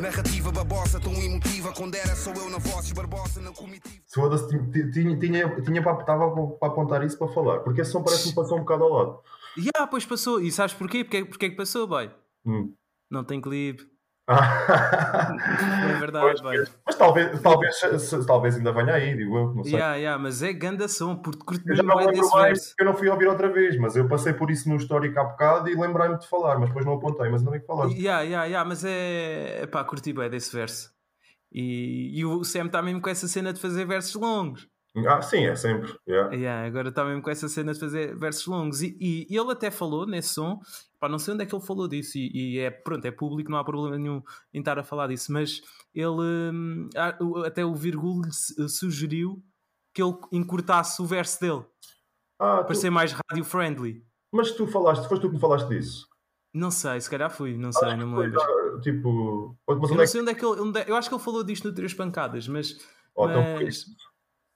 Narrativa babosa, tão emotiva, quando era sou eu na voz, Barbosa na comitiva. Foda-se, tinha, tinha, tinha para, estava para apontar isso para falar, porque esse som parece que passou um bocado ao lado. Já, yeah, pois passou, e sabes porquê? Porque, porque é que passou, boy? Hum. Não tem clipe é verdade, pois, mas talvez, talvez, talvez ainda venha aí, digo eu, não sei. Yeah, yeah, mas é ganda som, porque curto eu já não lembro mais, eu não fui ouvir outra vez, mas eu passei por isso no histórico há bocado e lembrei-me de falar, mas depois não apontei, mas ainda bem que falaste. Yeah, yeah, yeah, mas é, pá, curti bem desse verso. E, e o Sam está mesmo com essa cena de fazer versos longos. Ah, sim, é sempre. Yeah. Yeah, agora está mesmo com essa cena de fazer versos longos. E, e, e, ele até falou nesse som, pá, não sei onde é que ele falou disso, e, e, é pronto, é público, não há problema nenhum em estar a falar disso, mas ele hum, até o Virgul sugeriu que ele encurtasse o verso dele ah, para tu... ser mais radio-friendly. Mas tu falaste, foste tu que me falaste disso? Não sei, se calhar fui, não sei, não me lembro. Ah, tipo, mas eu não é sei onde é que ele. Onde é, eu acho que ele falou disto no Três Pancadas, mas. Oh, mas... Então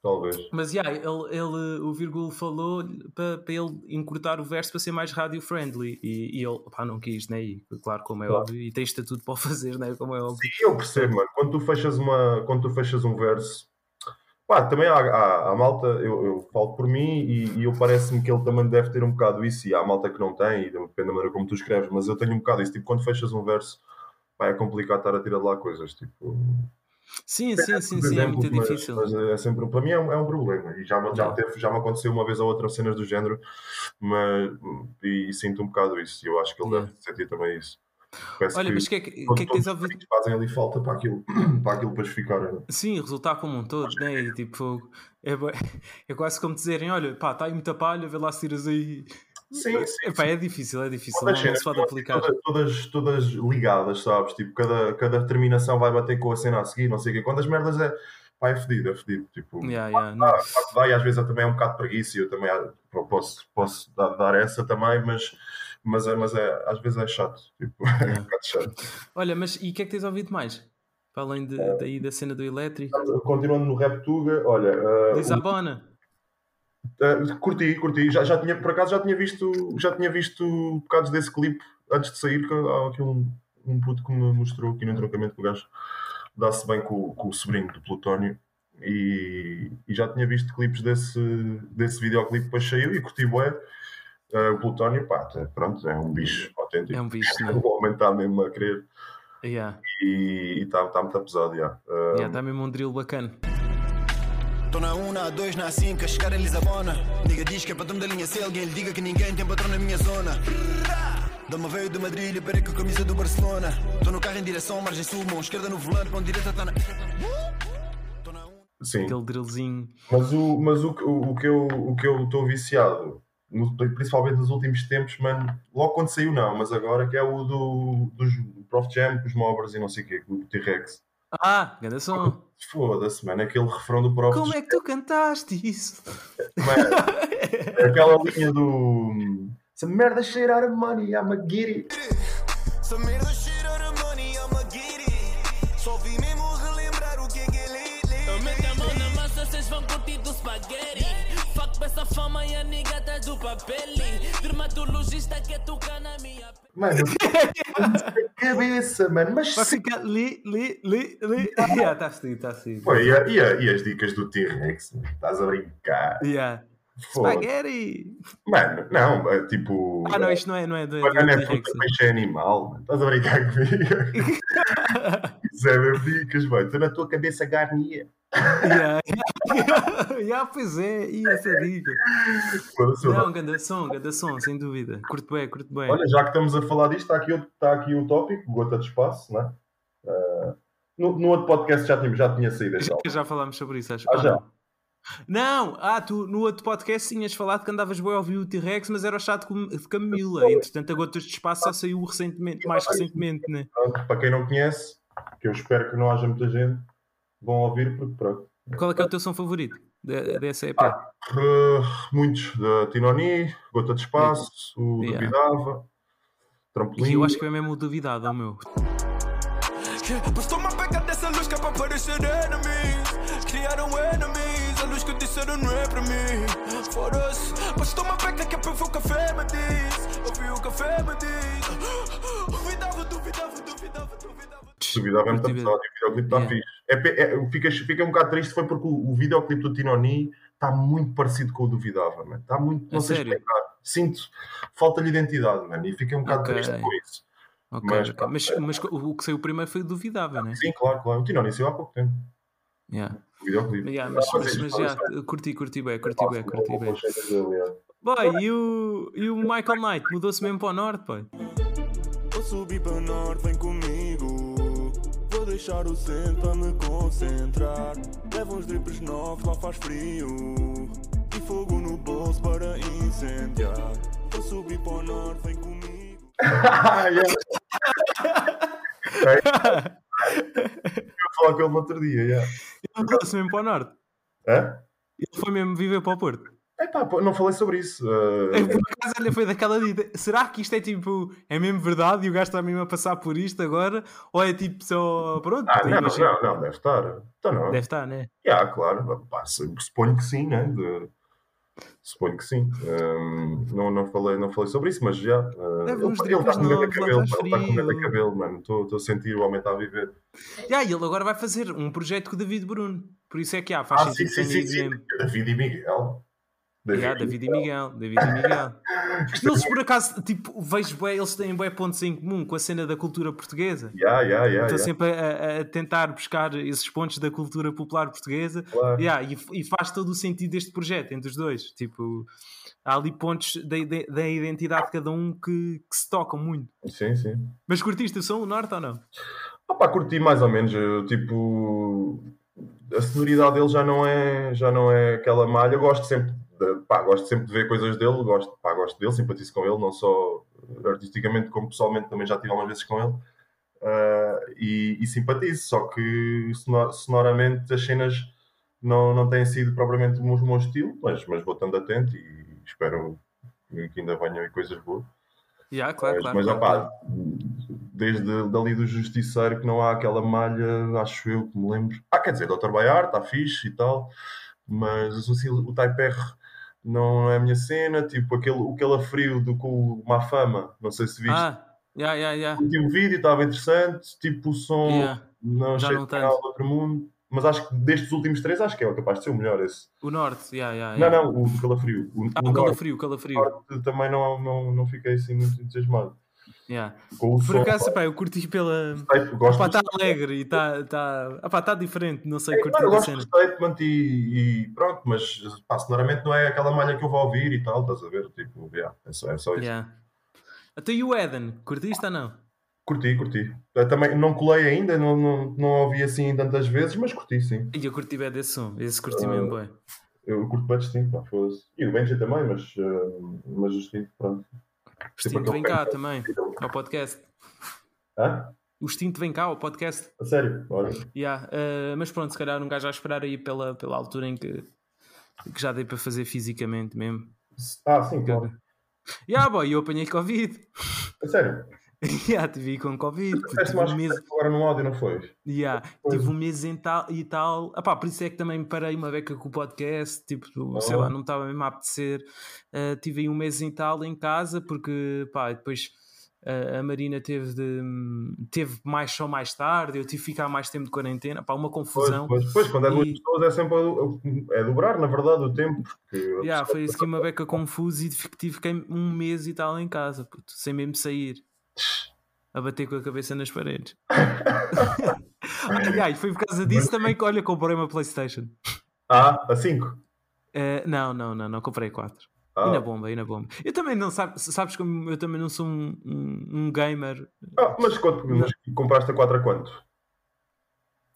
talvez. Mas yeah, ele, ele, o Virgul falou para, para ele encurtar o verso para ser mais radio-friendly e, e ele pá, não quis, né? E, claro, como é Claro. óbvio, e tem estatuto para o *laughs* fazer, né? Como é óbvio. Sim, eu percebo, mano. Quando tu fechas, uma, quando tu fechas um verso, pá, também há, há, há malta, eu, eu falo por mim e, e eu parece-me que ele também deve ter um bocado isso, e há malta que não tem, e depende da maneira como tu escreves, mas eu tenho um bocado isso, tipo, quando fechas um verso, pá, é complicado estar a tirar de lá coisas, tipo... Sim, sim, sim, sim, é muito mas- difícil. Mas, é sempre, para mim é um, é um problema, e já, me- já, teve, já me aconteceu uma vez ou outra cenas do género, mas, e, sinto um bocado isso, e eu acho que ele Yeah. deve sentir também isso. Parece Olha, mas o que é que, que, é que tens ouvido? fazem ali falta para aquilo, *clears throat* para aquilo depois ficar... né? Sim, resultar como um todo, né? E, tipo, é, *laughs* é quase como dizerem: olha, pá, está aí muita palha, vê lá se tiras aí. Sim, sim, Epá, é difícil, é difícil, Todas não, não cenas se pode estão aplicar. Todas, todas, todas ligadas, sabes? Tipo, cada, cada terminação vai bater com a cena a seguir, não sei o quê. Quando as merdas é. Pá, é fedido, é fedido. Tipo, Yeah, yeah, ah, que dá, e às vezes eu também é um bocado preguiça eu também ah, posso, posso dar, dar essa também, mas, mas, é, mas é, às vezes é chato. Tipo, *laughs* é um bocado chato. Olha, mas e o que é que tens ouvido mais? Para além de, É. daí da cena do elétrico? Continuando no Rap Tuga, olha. ah, Diz o- a Bona. Uh, curti, curti. Já, já tinha, por acaso já tinha visto, já tinha visto bocados desse clipe antes de sair, que há aqui um, um puto que me mostrou aqui no entroncamento que o gajo dá-se bem com, com o sobrinho do Plutónio. E, e já tinha visto clipes desse, desse videoclipe depois saiu e curti bué. Uh, o Plutónio, pá, tá- pronto, é um bicho autêntico. É um bicho, não é? *laughs* O homem está mesmo a querer Yeah, e está tá muito pesado, já. Yeah, dá mesmo um drill bacana. Tô na 1, na 2, na 5, a chegar em Lisabona. Nigga diz que é patrão da linha C, alguém lhe diga que ninguém tem patrão na minha zona. Dama veio de Madrid parei com a camisa do Barcelona. Tô no carro em direção, margem sul, mão esquerda no volante, mão direita tá na. Tô na 1. sim. Aquele drillzinho. Mas o, mas o, que- o, o que eu o que eu estou viciado, no- principalmente nos últimos tempos, mano, logo quando saiu não, mas agora que é o do, dos Prof Jam, com os Mobbers e não sei o quê, com o T-Rex. Ah, grande som. Foda-se, mano, aquele refrão do Prof Como é que tu cantaste isso? Mano, *laughs* aquela linha do Essa merda cheirar a money, I'm a get it. Essa merda cheira de money, I'ma get it. Só vi mesmo relembrar o que é que ele Eu meto a mão na massa, cês vão curtir do spaghetti. Fuck com essa fama e a nigga atrás do papel. Dermatologista quer tocar na minha pele. Mano, eu cabeça, mano, mas Vai ficar li, li, li, li. Yeah, tá assim, tá assim. Pô, e, e e as dicas do T-Rex? mano? Estás a brincar? Yeah. Spaghetti! Mano, não, é tipo. Ah, não, isto não é, não é do Bacana é fruta, peixe é animal. Estás a brincar comigo? *laughs* Isso é mesmo dicas, mano. Estou na tua cabeça garnia. Yeah, yeah. *laughs* yeah, pois é, e essa dica. Não, ganda som, ganda som, sem dúvida. Curto bem, curto bem. Olha, já que estamos a falar disto, está aqui, está aqui o tópico, gota de espaço, né? Ah, no, no outro podcast já, tínhamos, já tinha saído Já, *laughs* já falámos sobre isso, acho. Ah, já? Não. Ah, tu no outro podcast tinhas falado que andavas bem a ouvir o T-Rex, mas era o chato de Camila. Entretanto, a Gotas de Espaço só saiu recentemente, mais recentemente, né? Pronto, para quem não conhece, que eu espero que não haja muita gente, vão ouvir, porque pronto. Qual é que é o teu som favorito de- dessa EP? Ah, muitos, da Tinoni, Gota de Espaço, o Yeah. Duvidava, Trampolim. E eu acho que é mesmo o duvidado, o meu. Pois toma pega dessa luz que é para parecer enemies. Criaram enemies, a luz que disseram não é para mim. Foda-se, pois toma pega que é para ver o café me diz. Ouvi o café me diz. Duvidava, duvidava, duvidava, duvidava. Duvidava é muito pesado, o videoclipe está Yeah. fixe. É, é, fica, fica um bocado triste, foi porque o, o videoclipe do Tinoni está muito parecido com o Duvidava, mano. Está muito, não A sei sério? explicar. Sinto falta de identidade, mano, e fiquei um bocado Ok. triste com isso. Ok, Mas, ok. Mas, mas o o que saiu primeiro foi duvidável, né? Sim, claro, claro. O Tinoni saiu há pouco tempo. Yeah. O videoclipe. Yeah, mas, mas, é mas já, isso. curti, curti bem, curti bem, Faço curti bem. dele, yeah. Boy, e o, e o Michael Knight mudou-se mesmo para o norte, pai. Vou subir para o norte, vem comigo. Vou deixar o centro para me concentrar. Levo uns drips novos, lá faz frio. E fogo no bolso para incendiar. Vou subir para o norte, vem comigo. *laughs* Yeah. Eu falar com ele no outro dia, yeah. Ele mudou-se mesmo para o norte. Hã? Ele foi mesmo viver para o Porto. Epá, não falei sobre isso. Uh, É, Por acaso, olha, foi daquela dita. Será que isto é tipo, é mesmo verdade e o gajo está mesmo a passar por isto agora? Ou é tipo só, pronto? ah, não, não, não, deve estar. Então não. Deve estar, né? Já, claro. Pá, su- suponho que sim, né? De- Suponho que sim. Um, não, não, falei, não falei sobre isso, mas já. Uh, ele está dribles com medo de cabelo. Ele está com medo de cabelo, mano. Estou a sentir o homem está a viver. Yeah, e ele agora vai fazer um projeto com o David Bruno. Por isso é que há, faz Ah, sim, sim, sim, sim. David e Miguel. Yeah, David e Miguel, David e Miguel. *laughs* Eles por acaso, tipo, vejo bué, eles têm bué pontos em comum com a cena da cultura portuguesa. Yeah, yeah, yeah, Estou sempre a, a- tentar buscar esses pontos da cultura popular portuguesa Claro. E, e faz todo o sentido deste projeto entre os dois. Tipo, há ali pontos da, da identidade de cada um que, que se tocam muito. Sim, sim. Mas curtiste o som, o Norte ou não? Opa, curti mais ou menos. eu, Tipo, a sonoridade dele já não é, já não é aquela malha. Eu gosto sempre, pá, gosto sempre de ver coisas dele. Gosto, pá, gosto dele, simpatizo com ele, não só artisticamente como pessoalmente. Também já tive algumas vezes com ele. Ah, e, e simpatizo, só que sonor- sonoramente as cenas não, não têm sido propriamente o meu, o meu estilo, mas, mas vou estando atento e espero que ainda venham aí coisas boas. Yeah, claro, Mas, claro. mas claro, opá, claro. desde dali do Justiceiro que não há aquela malha, acho eu que me lembro. Ah, quer dizer, Dr. Bayard está fixe e tal, mas assim, o Type R não é a minha cena. Tipo, aquele, aquele frio do com o Má Fama, não sei se viste. Ah, yeah, yeah, yeah. O último vídeo estava interessante, tipo, o som Yeah. não Já achei não que do outro mundo. Mas acho que destes últimos três, acho que é capaz de ser o melhor esse. O Norte, yeah, yeah, Não, yeah. não, o Calafrio. O, Ah, o o Norte, Calafrio, o Calafrio. Norte também não, não, não fiquei assim muito entusiasmado. Yeah. Por som, acaso, pá, pá, eu curti pela. Está alegre e está tá... Ah, pá, tá diferente, não sei, É, curti não, eu gosto do statement e, e pronto, mas pá, sonoramente não é aquela malha que eu vou ouvir e tal, estás a ver? Tipo, yeah, é, só, é só isso. Yeah. Até e o Eden, curtiste ou não? Curti, curti. Eu também não colei ainda, não, não, não ouvi assim tantas vezes, mas curti sim. E eu curti bem desse som, esse curti Ah. mesmo, bem. Eu curto bem distinto, pá, foda-se. E o Benji também, mas, uh, mas distinto, pronto. Extinto aquele vem cá também, ao podcast. Hã? O Extinto vem cá ao podcast. A sério? Ora. Yeah, eh, mas pronto, se calhar um gajo a esperar aí pela, pela altura em que, que já dei para fazer fisicamente mesmo. Ah, sim, claro. Yeah, boy, eu apanhei Covid. A sério? *laughs* yeah, tive com Covid. Tive um mês, agora no áudio, não foi? yeah, Pois. tive um mês em tal, e tal. Epá, por isso é que também me parei uma beca com o podcast. Tipo, sei lá, não me estava mesmo a apetecer. Eh, tive aí um mês em tal em casa, porque pá, depois. eh, a Marina teve, de, teve mais só mais tarde, eu tive que ficar mais tempo de quarentena, pá, uma Pois, confusão. pois, pois, quando é duas E- pessoas é sempre a- é dobrar, na verdade, o tempo. Yeah, foi isso que uma beca confusa e tive, tive um mês e tal em casa, puto, sem mesmo sair. A bater com a cabeça nas paredes. *laughs* Ai, foi por causa disso também que, olha, comprei uma Playstation. Ah, a 5. Eh, não, não, não, não comprei 4. Ah. E na bomba, e na bomba. Eu também não, sabes, sabes como eu também não sou um, um, um gamer. Ah, mas, quanto, mas compraste a 4 a quanto?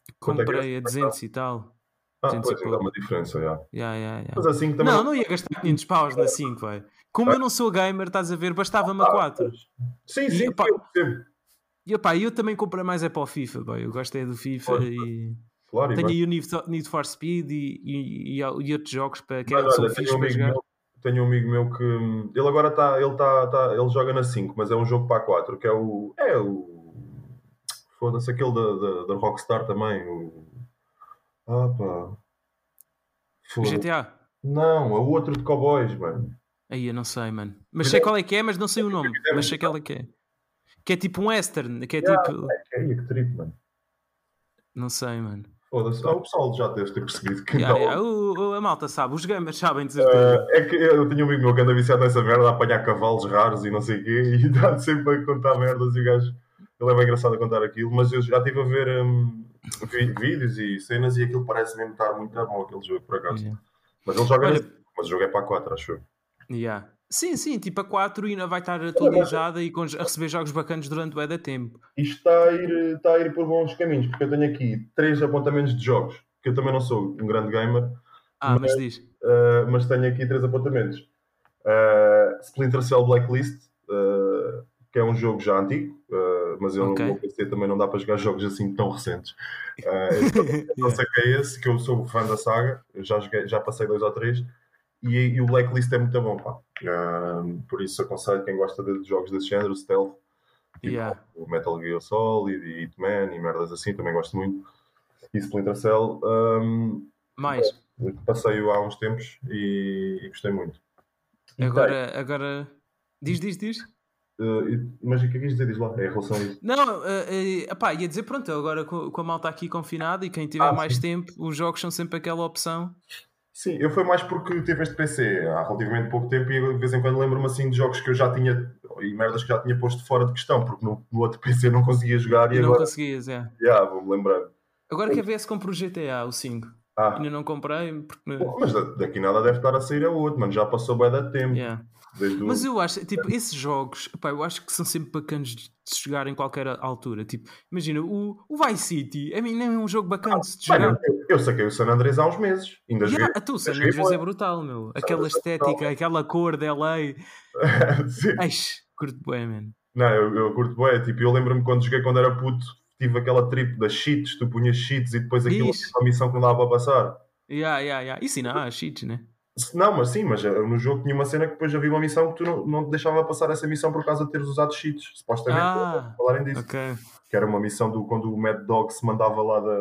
É Comprei é? a 200 e tal. Ah, 200 pois, e dá uma diferença, já. Yeah, yeah, yeah. Mas a 5 também. Não, não ia gastar 500 paus na 5, vai. Como eu não sou gamer, estás a ver, bastava-me a 4. Sim, sim, E, pá, eu percebo. E eu também comprei mais é para o FIFA, boy. eu gosto é do FIFA Pois, e Claro, tenho aí o Need for- Need for Speed e, e, e, e outros jogos para que fixos tenho um, meu, tenho um amigo meu que ele agora está, ele tá, tá, ele joga na 5, mas é um jogo para a 4, que é o. É o. Foda-se, aquele da, da, da Rockstar também. O, ah pá. GTA. Não, é o outro de cowboys, mano. Aí eu não sei, mano. Mas sei qual é que é, mas não sei o nome. Mas sei qual é que é. Que é tipo um western, que é tipo. É que é que trip, mano. Não sei, mano. Foda-se. Ah, o pessoal já deve ter percebido que Yeah, não. yeah, o- o- a malta sabe, os gamers sabem certeza. Ah, é que eu tenho um amigo meu que anda viciado nessa merda, a apanhar cavalos raros e não sei o quê, *laughs* e está sempre a contar merdas e o gajo. Ele é bem engraçado a contar aquilo, mas eu já estive a ver vi- vídeos e cenas e aquilo parece mesmo estar muito bom aquele jogo, por acaso. Yeah. Mas ele joga Olha- nesse- mas o jogo é para a 4, acho eu. Yeah. Sim, sim, tipo a 4 ainda vai estar atualizada e a receber jogos bacanas durante o é da tempo. Isto está a, ir, está a ir por bons caminhos, porque eu tenho aqui três apontamentos de jogos, que eu também não sou um grande gamer, Ah, mas diz. Uh, mas tenho aqui três apontamentos. Uh, Splinter Cell Blacklist, uh, que é um jogo já antigo, mas eu Ok. no meu PC também não dá para jogar jogos assim tão recentes. Uh, então, não sei que é esse, que eu sou fã da saga, eu já, joguei, já passei dois ou três. E, e o Blacklist é muito bom, pá. Um, por isso aconselho quem gosta de jogos desse género, stealth, tipo Yeah. o Metal Gear Solid e Hitman e merdas assim, também gosto muito. E Splinter Cell, um, Mais. passei-o há uns tempos e, e gostei muito. E Agora, agora. Diz, diz, diz. Uh, mas o que é que quis dizer? Diz lá, é em relação a isso. Não, uh, uh, epá, ia dizer, pronto, agora com, com a malta aqui confinada e quem tiver Ah, mais sim. tempo, os jogos são sempre aquela opção. Sim, eu foi mais porque tive este PC há relativamente pouco tempo e de vez em quando lembro-me assim de jogos que eu já tinha e merdas que já tinha posto fora de questão, porque no, no outro PC não conseguia jogar e E não agora conseguias, é. já, vou-me lembrar. Agora quer ver se compro o GTA, o 5. Ah, Ainda não comprei, porque. mas da- daqui nada deve estar a sair a outro, mano. Já passou bem da tempo. Yeah. Desde. Mas eu acho, tipo, esses jogos, pá, eu acho que são sempre bacanas de se jogar em qualquer altura. Tipo, imagina, o, o Vice City, a mim nem é um jogo bacana de se Mano, jogar. eu, eu saquei o San Andrés há uns meses. Ainda Yeah, joguei. a tu, San Andreas é brutal, meu. Aquela é estética, aquela cor de LA. *laughs* Sim. Eish, curto bem, man. Não, eu, eu curto bem. Tipo, eu lembro-me quando joguei quando era puto, tive aquela trip das cheats, tu punhas cheats e depois aquilo Ixi. uma missão que não dava para passar. Yeah, yeah, yeah. Isso não há cheats, né? Não, mas sim, mas no jogo tinha uma cena que depois havia uma missão que tu não, não te deixava passar essa missão por causa de teres usado cheats, supostamente, Ah, falarem disso. ok. Que era uma missão do, quando o Mad Dog se mandava lá da,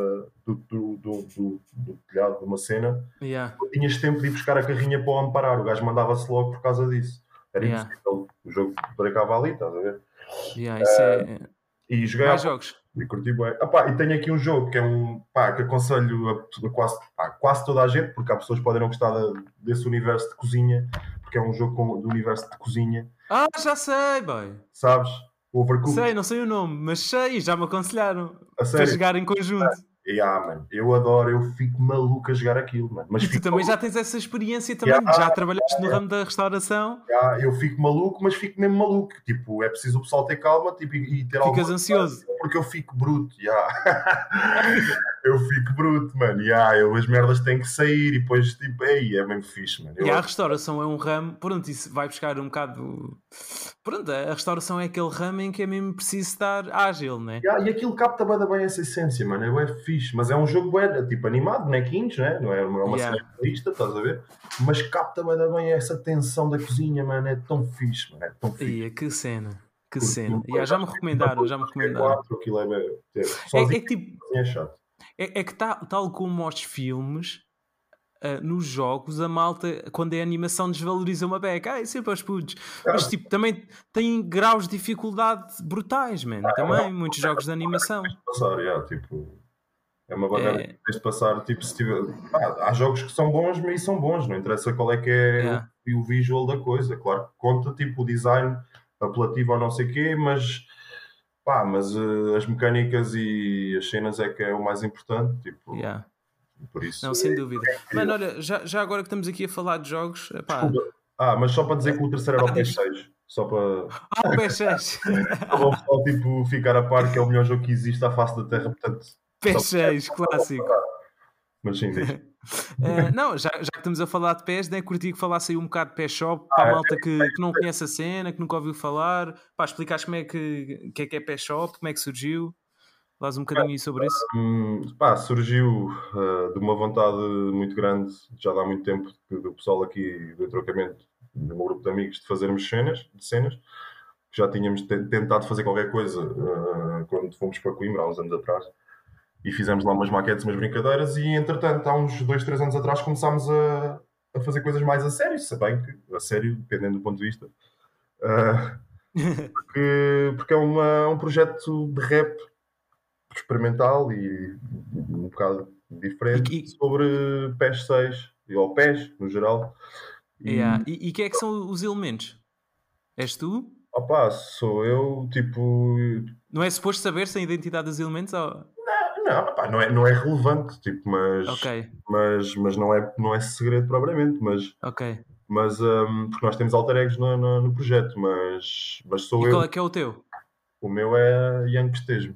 do, do, do, do, do telhado de uma cena, Yeah. tu tinhas tempo de ir buscar a carrinha para o amparar, o gajo mandava-se logo por causa disso. Era Yeah. impossível, o jogo brecava ali, estás a ver? Yeah, isso é. E joguei Mais há jogos. E curti bem. Ah, pá, e tenho aqui um jogo que é um pá, que aconselho a, a quase, pá, quase toda a gente, porque há pessoas que podem não gostar da- desse universo de cozinha, porque é um jogo com, do universo de cozinha, Ah, já sei, boy. sabes? Overcooked, Sei, não sei o nome, mas sei, já me aconselharam. a Para sério. jogar em conjunto. E, ah, mano, eu adoro, eu fico maluco a jogar aquilo, mano. Mas E tu também já maluco, tens essa experiência também, Yeah. já trabalhaste no ramo da restauração, já, eu fico maluco, mas fico mesmo maluco. Tipo, é preciso o pessoal ter calma tipo, e, ter ficas ansioso. porque eu fico bruto, já. *laughs* eu fico bruto, mano, já. Eu, as merdas têm que sair e depois, tipo, ei, é mesmo fixe, mano. Eu E a restauração é um ramo, pronto, isso vai buscar um bocado. Pronto, a restauração é aquele ramo em que é mesmo preciso estar ágil, né? Yeah, e aquilo capta bem, essa essência, mano. É bué fixe, mas é um jogo bué, tipo animado, bonequinhos, né? não é, não é uma Yeah. cena realista, estás a ver? Mas capta bem, bem essa tensão da cozinha, mano. É tão fixe, mano. É tão fixe. Ia, que cena, que Porque cena. Yeah, já me recomendaram, já me recomendaram. Aquilo é, é, É, é que tipo, é chato. é, é que tá- tal como aos filmes, ah, nos jogos, a malta, quando é animação, desvaloriza uma beca. Ah, é sempre aos putos. Mas tipo, também tem graus de dificuldade brutais, man. Também, muitos jogos de animação. Passar, yeah, tipo. É uma barreira É. que tens de passar, tipo, se tiver. Ah, há jogos que são bons, mas são bons, não interessa qual é que é Yeah. o, o visual da coisa. Claro que conta, tipo, o design apelativo ou não sei o quê, mas. Pá, mas eh, as mecânicas e as cenas é que é o mais importante, tipo, Yeah. por isso. Não, sem dúvida. Mano, olha, já, já agora que estamos aqui a falar de jogos, epá, Desculpa. Ah, mas só para dizer que o terceiro era o Ah, diz. PS6. Só para, ah, o PS6. para o pessoal tipo, ficar a par que é o melhor jogo que existe à face da Terra, portanto. PS6, clássico. Mas sim. *laughs* Eh, não, já, já que estamos a falar de PES, né, curti que falasse aí um bocado de PES Shop para Ah, a é, malta que, que não conhece a cena, que nunca ouviu falar, para explicares como é que, que é que é PES Shop, como é que surgiu. Falas um bocadinho aí sobre isso. Hum, pá, surgiu ah, de uma vontade muito grande, já há muito tempo, que- do pessoal aqui do entrocamento, do meu grupo de amigos, de fazermos cenas, de cenas. Já tínhamos te- tentado fazer qualquer coisa ah, quando fomos para Coimbra, há uns anos atrás. E fizemos lá umas maquetes, umas brincadeiras, e entretanto, há uns dois, três anos atrás, começámos a, a fazer coisas mais a sério, se bem que, a sério, dependendo do ponto de vista. Ah, *laughs* porque, porque é uma, um projeto de rap experimental e um bocado diferente E- sobre PES 6 ou PES no geral. E, Yeah. E, e quem é que são os elementos? És tu? opá, sou eu, tipo. Não é suposto saber-se a identidade dos elementos? Ou... Não, opá, não, é, não é relevante, tipo, mas, Ok, mas, mas não, é, não é segredo propriamente. Mas, ok. mas hum, porque nós temos alter egos no, no, no projeto, mas, mas sou E eu. qual é que é o teu? O meu é Young Pestejo.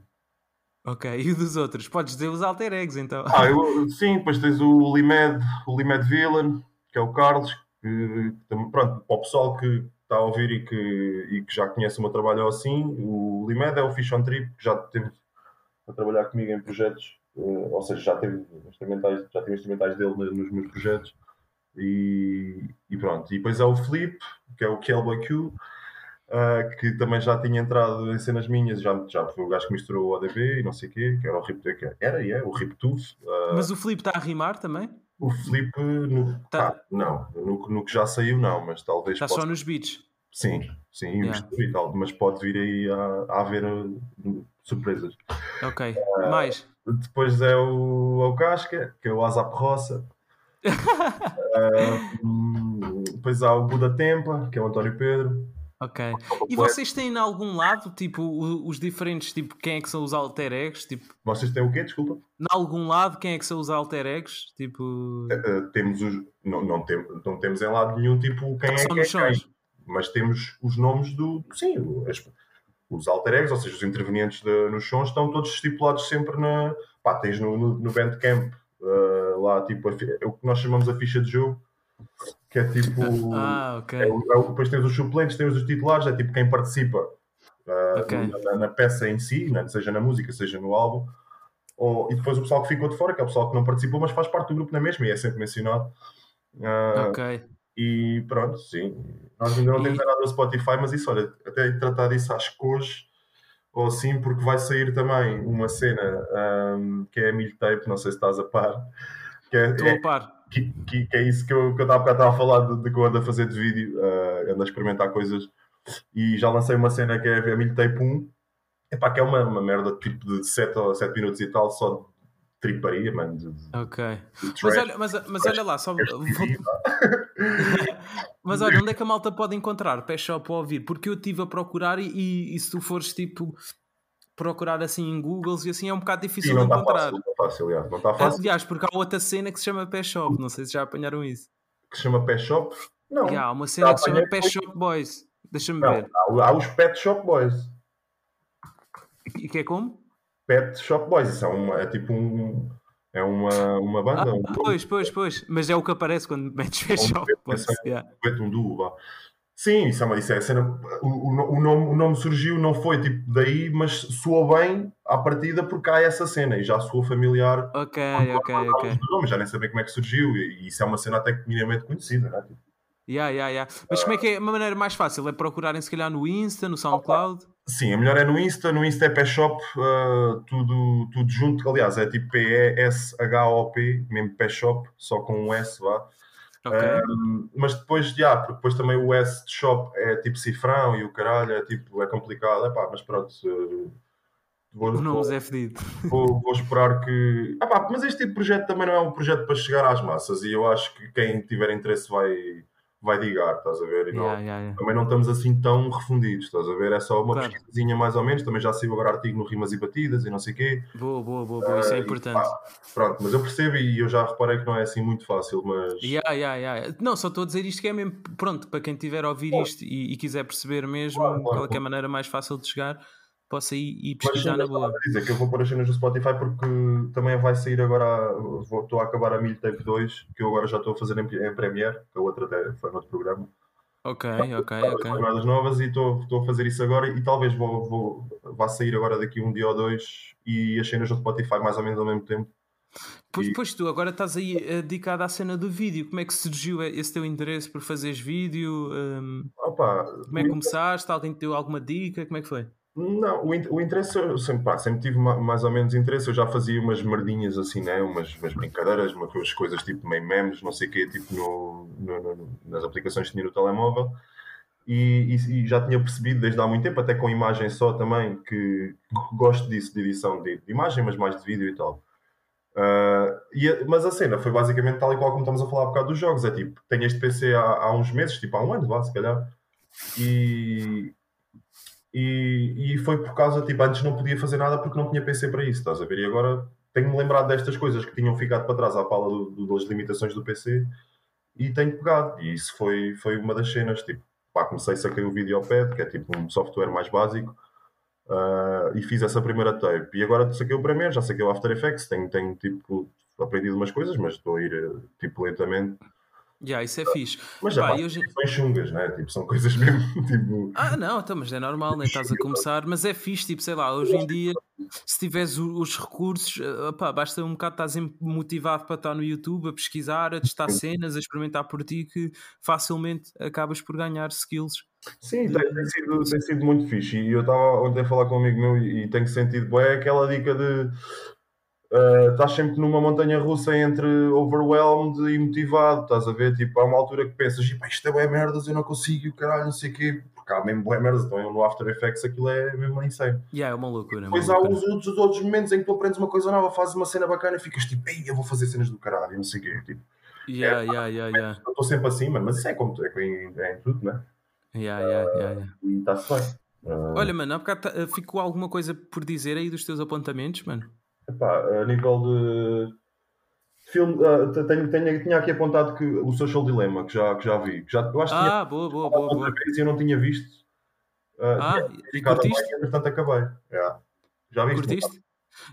Ok, *laughs* e o dos outros? Podes dizer os alter eggs então. Ah, eu, sim, depois tens o Limed, o Limed Villain, que é o Carlos, que, pronto, para o pessoal que está a ouvir e que, e que já conhece o meu trabalho assim, o Limed é o Fish on Trip, que já teve a trabalhar comigo em projetos, eh, ou seja, já teve instrumentais, já tive instrumentais dele nos meus projetos. E, e pronto. E depois é o Flip, que é o Kelboy Q, uh, que também já tinha entrado em cenas minhas, já, já foi o gajo que misturou o ODB e não sei o quê, que era o Rip, que era e é, o Rip Tooth. Uh, Mas o Filipe está a rimar também? o Flip, no, Tá. ah, não, no, no que já saiu, não, mas talvez Está possa- só nos beats. Sim, sim, Yeah. e tal, mas pode vir aí a, a haver uh, surpresas. Ok. Ah, Mais. Depois é o, é o Casca, que é o Azap Roça. *laughs* Hum, depois há o Buda Tempa, que é o António Pedro. Ok. E vocês têm em algum lado, tipo, os diferentes, tipo, quem é que são os alter egos? Tipo, Vocês têm o quê? Desculpa. em algum lado, quem é que são os alter egos? Tipo, Ah, temos os. Não, não, tem, não temos em lado nenhum tipo quem é que é quem. Mas temos os nomes do. Sim, as- os alter egos, ou seja, os intervenientes de- nos sons, estão todos estipulados sempre na. Pá, tens no, no, no Bandcamp ah, lá, tipo, é o que nós chamamos a ficha de jogo, que é tipo. *laughs* Ah, ok. É é depois tens os suplentes, tens os titulares, é tipo quem participa ah, Ok. na, na peça em si, né? seja na música, seja no álbum. Ou, e depois o pessoal que ficou de fora, que é o pessoal que não participou, mas faz parte do grupo na mesma e é sempre mencionado. Ah, Ok. E pronto, sim. Nós ainda não temos nada no Spotify, mas isso, olha, até tratar disso acho que hoje, ou assim, porque vai sair também uma cena ahm, que é a Milho Tape, não sei se estás a par, que é, Estou é- a par. que, que- que é isso que eu, que eu estava a falar de, de que eu ando a fazer de vídeo, ah, ando a experimentar coisas e já lancei uma cena que é a Milho Tape 1, Epá, que é uma, uma merda tipo de 7 ou 7 minutos e tal, só de triparia, mano. De, de Ok. trash. Mas olha, mas, mas olha lá, só. vou- *laughs* Mas olha, onde é que a malta pode encontrar Pé Shop para ouvir? Porque eu estive a procurar e, e- e se tu fores tipo procurar assim em Google e assim é um bocado Sim, difícil não de está encontrar. fácil, não está fácil, aliás, não está fácil. Aliás, porque há outra cena que se chama Pé Shop, não sei se já apanharam isso. Que se chama Pet Shop? Não. E há uma cena que se chama Pé Shop Boys. Deixa-me ver. há, há os Pet Shop Boys. E que é como? Pet Shop Boys, isso é, uma, é tipo um. É uma, uma banda, Ah, um pois, pois, pois. Mas é o que aparece quando metes Pé Um Shop Boys. yeah. um duo, vá. Sim, isso é uma isso é a cena. O, o, nome, o nome surgiu, não foi tipo daí, mas soou bem à partida porque há essa cena e já soou familiar. Ok, ok, ok. nome, já nem sabem como é que surgiu e, e isso é uma cena até que minimamente conhecida, né? Tipo, Yeah, yeah, yeah. Mas como é que é uma maneira mais fácil? É procurarem se calhar no Insta, no SoundCloud? Sim, a melhor é no Insta, no Insta é Peshop, uh, tudo, tudo junto, aliás, é tipo P-E-S-H-O-P, mesmo Peshop, só com um S, vá. Ok. Um, mas depois, já, porque depois também o S de shop é tipo cifrão e o caralho é tipo, é complicado, é pá, mas pronto. uh, vou, o nome vou, é fedido. vou, vou esperar que. Ah, pá, mas este tipo de projeto também não é um projeto para chegar às massas e eu acho que quem tiver interesse vai, vai digar, estás a ver? E não- Yeah, yeah, yeah. também não estamos assim tão refundidos, estás a ver? É só uma Claro. pesquisazinha mais ou menos, também já saiu agora artigo no Rimas e Batidas e não sei o quê. Boa, boa, boa, boa. Isso é Ah, e importante. pá, pronto, mas eu percebo e eu já reparei que não é assim muito fácil, mas Yeah, yeah, yeah. Não, só estou a dizer isto que é mesmo. Pronto, para quem tiver a ouvir isto e, e quiser perceber mesmo Claro, claro, qual é, é a claro. maneira mais fácil de chegar, possa ir Mas pesquisar na boa. dizer que eu vou pôr as cenas no Spotify porque também vai sair agora, vou- estou a acabar a Milho Tape 2, que eu agora já estou a fazer em, em Premiere, que a outra até foi no outro programa. Ok, ok, ok. a fazer novas e estou, estou a fazer isso agora e talvez vou, vou, vá sair agora daqui um dia ou dois e as cenas no Spotify mais ou menos ao mesmo tempo. Pois, E- pois tu agora estás aí eh, dedicado à cena do vídeo. Como é que surgiu esse teu interesse por fazeres vídeo? Hum, Opa, como é que começaste? Alguém te deu alguma dica? Como é que foi? Não, o, o interesse, eu sempre, pá, sempre tive ma- mais ou menos interesse. Eu já fazia umas merdinhas assim, né? umas, umas brincadeiras, umas coisas tipo meio memes, não sei o quê, tipo no, no- no- nas aplicações que tinha no telemóvel. E, e- e já tinha percebido desde há muito tempo, até com imagem só também, que, gosto disso, de edição de, de imagem, mas mais de vídeo e tal. Ah, e a- mas a cena foi basicamente tal e qual como estamos a falar há bocado dos jogos. É tipo, tenho este PC há, há uns meses, tipo há um ano, vá, se calhar. E, e, e foi por causa, tipo, antes não podia fazer nada porque não tinha PC para isso, estás a ver? E agora tenho-me lembrado destas coisas que tinham ficado para trás à pala do- do- das limitações do PC e tenho pegado. E isso foi, foi uma das cenas, tipo, pá, comecei, saquei o Videopad, que é tipo um software mais básico, ah, e fiz essa primeira tape. E agora saquei o Premiere, já saquei o After Effects, tenho, tenho tipo, aprendido umas coisas, mas estou a ir, eh, tipo, lentamente. Já, isso é fixe. Mas já Pá, pá, hoje- são chungas, né? Tipo, são coisas *laughs* mesmo, tipo... Ah, não, então, mas é normal, nem estás a *laughs* começar, mas é fixe, tipo, sei lá, hoje em dia se tiveres os recursos, eh, opá, basta um bocado estar sempre motivado para estar no YouTube a pesquisar, a testar cenas, a experimentar por ti, que facilmente acabas por ganhar skills. Sim, tem, tem sido, tem sido muito fixe. E eu estava ontem a falar com um amigo meu e, e tenho sentido bem aquela dica de eh, estás sempre numa montanha russa entre overwhelmed e motivado, estás a ver? Tipo, há uma altura que pensas, "Epá, isto é bué merdas, eu não consigo, caralho, não sei o quê, porque há mesmo bué merdas, então eu no After Effects aquilo é mesmo insano. Yeah, é uma loucura. é uma Depois há loucura. os outros, os outros momentos em que tu aprendes uma coisa nova, fazes uma cena bacana e ficas tipo, ei, eu vou fazer cenas do caralho, não sei o quê. Tipo, Yeah, yeah, yeah, yeah. eu estou sempre assim, mano, mas isso é como tu, é em, é em tudo, né? Yeah, yeah, yeah, yeah. E está-se bem. Ah, Olha, mano, há bocado tá- ficou alguma coisa por dizer aí dos teus apontamentos, mano? Epá, a nível de filme, ah, te- tenho, tenho, tinha aqui apontado que o Social Dilemma, que já, que já vi. Que já, eu acho que tinha Ah, boa, boa, boa, outra boa. vez eu não tinha visto. Ah, Ah, tinha e curtiste? bem, entretanto acabei. Yeah. Já viste? Curtiste?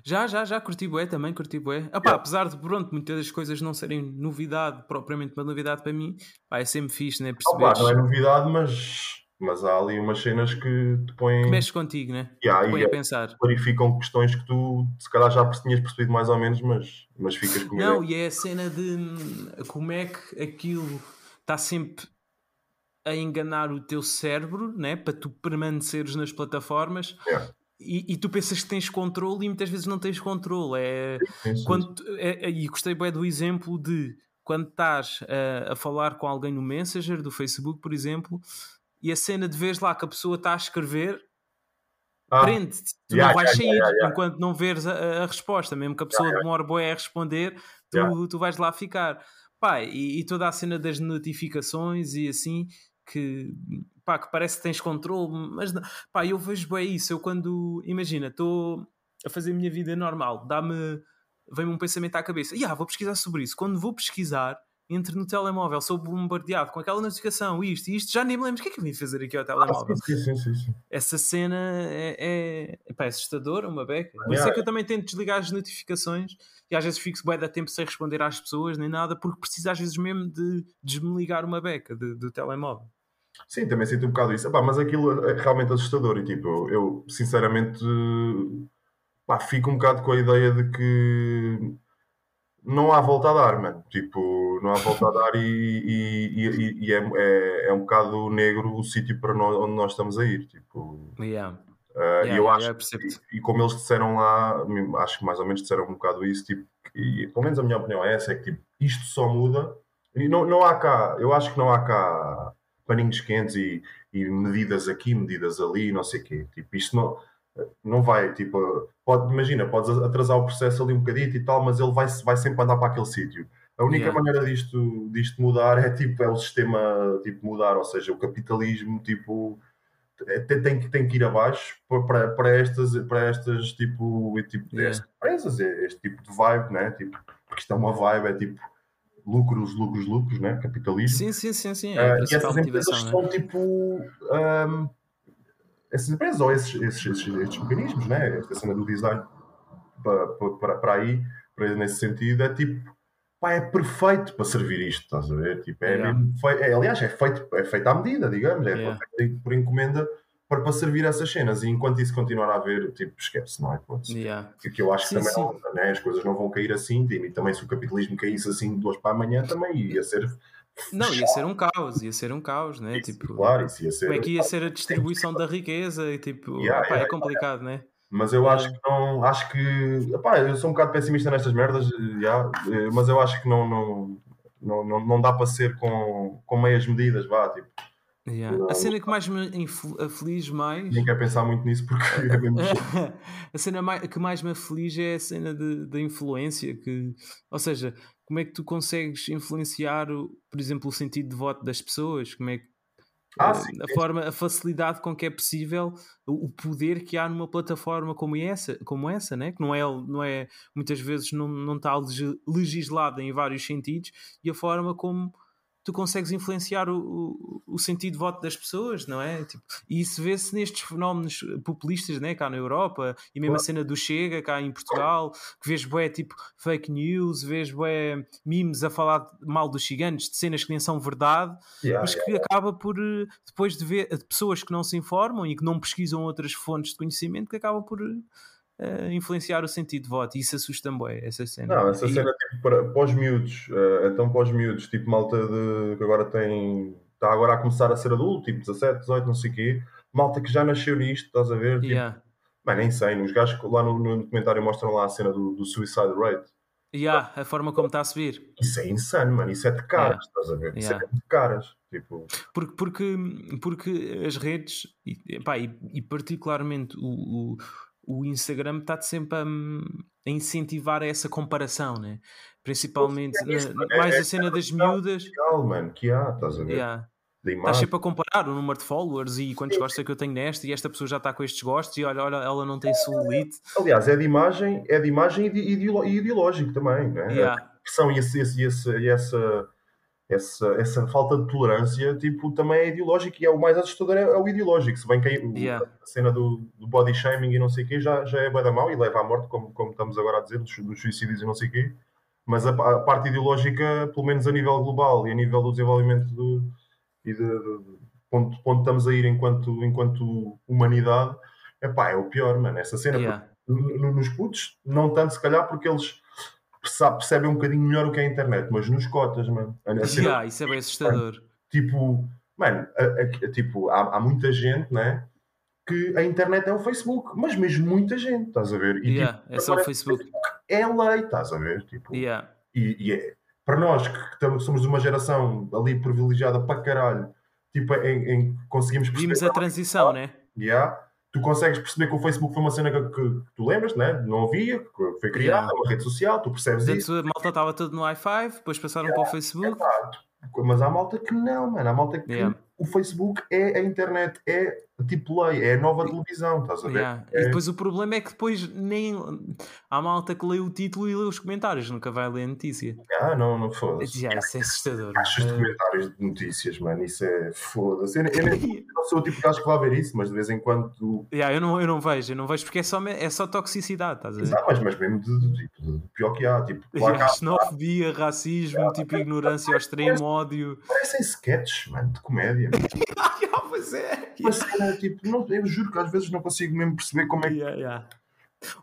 Já, já, já, curti bué também, curti bué. Ah, pá, apesar de, pronto, muitas das coisas não serem novidade, propriamente uma novidade para mim, pá, é sempre fixe, né? Perceberes não é novidade, mas, mas há ali umas cenas que te põem. que mexe contigo, né? Yeah, Te põe e a é- pensar. clarificam questões que tu se calhar já tinhas percebido mais ou menos, mas, mas ficas com Não, ideia. e é a cena de hum, como é que aquilo está sempre a enganar o teu cérebro, né? Para tu permaneceres nas plataformas. Yeah. E, e tu pensas que tens controle e muitas vezes não tens controle. É, Sim, sim, quando, é, é- e gostei bem do exemplo de quando estás a, a falar com alguém no Messenger do Facebook, por exemplo, e a cena de vez lá que a pessoa está a escrever, Ah, prende-te. Tu yeah, não vais yeah, sair yeah, enquanto não veres a, a resposta, mesmo que a pessoa demore boé a responder, tu, tu vais lá ficar. Pá, e, e toda a cena das notificações e assim, que, pá, que parece que tens controle, mas não- pá, eu vejo bem isso. Eu quando, imagina, estou a fazer a minha vida normal, dá-me, vem-me um pensamento à cabeça, yeah, vou pesquisar sobre isso. Quando vou pesquisar, entro no telemóvel, sou bombardeado com aquela notificação, isto e isto, já nem me lembro o que é que eu vim fazer aqui ao Ah, telemóvel sim, sim, sim, sim. essa cena é, é, epá, é assustadora, uma beca. Por isso é que eu também tento desligar as notificações e às vezes fico bem da tempo sem responder às pessoas nem nada, porque preciso às vezes mesmo de desligar uma beca de- do telemóvel. Sim, também sinto um bocado isso. Epá, mas aquilo é realmente assustador e tipo, eu, eu, sinceramente pá, fico um bocado com a ideia de que não há volta a dar, mano. Tipo, não há volta a dar e, e, e- e é, é, é um bocado negro o sítio para nós, onde nós estamos a ir. Tipo, Yeah. Uh, Yeah, e eu yeah, acho yeah, e, e como eles disseram lá, acho que mais ou menos disseram um bocado isso, tipo, e pelo menos a minha opinião é essa, é que tipo, isto só muda e não, não há cá, eu acho que não há cá paninhos quentes e, e medidas aqui, medidas ali, não sei o quê. Tipo, isto não, não vai, tipo, pode, imagina, podes atrasar o processo ali um bocadito e tal, mas ele vai, vai sempre andar para aquele sítio. A única Yeah. maneira disto, disto mudar é tipo, é o sistema tipo, mudar, ou seja, o capitalismo tipo é, tem, que- tem que ir abaixo para- para, estas, para estas tipo, tipo Yeah. empresas, este tipo de vibe, né? Tipo, porque isto é uma vibe, é tipo lucros, lucros, lucros, né? Capitalismo. Sim, sim, sim, sim. É a e essas empresas né? são tipo ahm, essas empresas ou esses, esses, esses, estes mecanismos, né? Esta cena do design para, para, para aí, para nesse sentido, é tipo pá, é perfeito para servir isto, estás a ver? Tipo, é Yeah. mesmo fei- é, aliás, é feito, é feito à medida, digamos, é Yeah. feito por encomenda para, para servir essas cenas. E enquanto isso continuar a haver, tipo, esquece, não é? Yeah. Que, que eu acho Sim, que também sim. não, né? as coisas não vão cair assim, e também se o capitalismo caísse assim de hoje para amanhã, também ia ser. Não, ia ser um caos, ia ser um caos, né? Isso, Tipo, claro, isso ia ser. como é que ia ser a distribuição da riqueza e tipo, Yeah, pá, yeah, é complicado, né? Mas eu acho que não. Acho que. Epá, eu sou um bocado pessimista nestas merdas, já, eh, mas eu acho que não, não, não, não, não dá para ser com, com meias medidas, vá. Tipo, Yeah. Não. A cena que mais me aflige mais nem quero pensar muito nisso porque *laughs* é mesmo. a cena que mais me aflige é a cena da influência que, ou seja, como é que tu consegues influenciar, o- por exemplo, o sentido de voto das pessoas? Como é que Ah, eh, sim, a sim. forma, a facilidade com que é possível o poder que há numa plataforma como essa, como essa, né? que não é, não é muitas vezes não, não está legi- legislada em vários sentidos, e a forma como tu consegues influenciar o, o, o sentido de voto das pessoas, não é? Tipo, e isso vê-se nestes fenómenos populistas, né? cá na Europa, e mesmo a cena do Chega, cá em Portugal, que vês bué, tipo fake news, vês bué memes a falar mal dos ciganos, de cenas que nem são verdade, Yeah, mas que acaba por, eh, depois de ver de pessoas que não se informam e que não pesquisam outras fontes de conhecimento, que acabam por, eh, a influenciar o sentido de voto. E isso assusta-me, essa cena. Não, essa E- cena tipo para, para os miúdos, eh, então para os miúdos, tipo malta de, que agora tem, está agora a começar a ser adulto, tipo 17, 18, não sei o quê, malta que já nasceu nisto, estás a ver? Tipo, Yeah. Mano, é insane. Os gajos lá no, no documentário mostram lá a cena do, do suicide rate. Yeah, a forma como está a subir. Isso é insano, mano. Isso é de caras, estás a ver? Isso Yeah. é de caras. Tipo, Porque, porque, porque as redes, e, epá, e, e particularmente o, o, o Instagram, está sempre a, a incentivar essa comparação, né? principalmente É isso, na- é- mais é- a cena das miúdas. real, mano, que há, estás a ver? Yeah. Estás sempre a comparar o número de followers e quantos gostos é que eu tenho nesta e esta pessoa já está com estes gostos e olha, olha ela não tem celulite. Aliás, é de imagem, é de imagem e, de e ideológico também, né? Yeah. A pressão e, esse, esse, esse- essa, essa, essa falta de tolerância, tipo, também é ideológico e é o mais assustador é, é o ideológico. Se bem que Yeah. a cena do, do body shaming e não sei o quê já, já é bem da mal e leva à morte, como, como estamos agora a dizer, dos, dos suicídios e não sei o quê. Mas a, a parte ideológica, pelo menos a nível global e a nível do desenvolvimento do, e de, de, de ponto, ponto estamos a ir enquanto, enquanto humanidade, epá, é o pior, mano. Essa cena, Yeah. no- no- nos putos, não tanto se calhar porque eles percebem um bocadinho melhor o que é a internet, mas nos cotas, mano. Yeah, isso é bem assustador. Tipo, mano, a- a- tipo, há, há muita gente, né? Que a internet é o Facebook, mas mesmo muita gente, estás a ver? E Yeah, tipo, é só o Facebook. é lei, estás a ver? Tipo, Yeah. e, e é, para nós que, que somos de uma geração ali privilegiada para caralho, tipo, em, em conseguimos Vimos perceber. a transição, né? Yeah. Tu consegues perceber que o Facebook foi uma cena que, que tu lembras, né? não havia, que foi criada, Yeah. uma rede social, tu percebes Antes isso. a malta estava tudo no i5, depois passaram para o Facebook. Mas há malta que não, mano. Há malta que Yeah. o Facebook é a internet, é tipo lei, é a nova televisão, estás a ver? Yeah. É- E depois o problema é que depois nem há malta que lê o título e lê os comentários, nunca vai ler a notícia. Ah, não, não foda-se. Já, isso é assustador. Caixas de comentários de notícias, mano, isso é foda-se. Eu, eu *laughs* eu não sou o tipo de gajo que vai ver isso, mas de vez em quando tu. Yeah, eu, não, eu não vejo, eu não vejo porque é só, é só toxicidade, estás a ver? Ah, mas, mas mesmo de, de, tipo, de pior que há. Tipo, claro Yeah, há- xenofobia, racismo, tipo ignorância ao extremo, ódio. parecem sketches, mano, de comédia. mano. *laughs* Pois é. Cena, tipo, não, eu juro que às vezes não consigo mesmo perceber como é que. Yeah, yeah.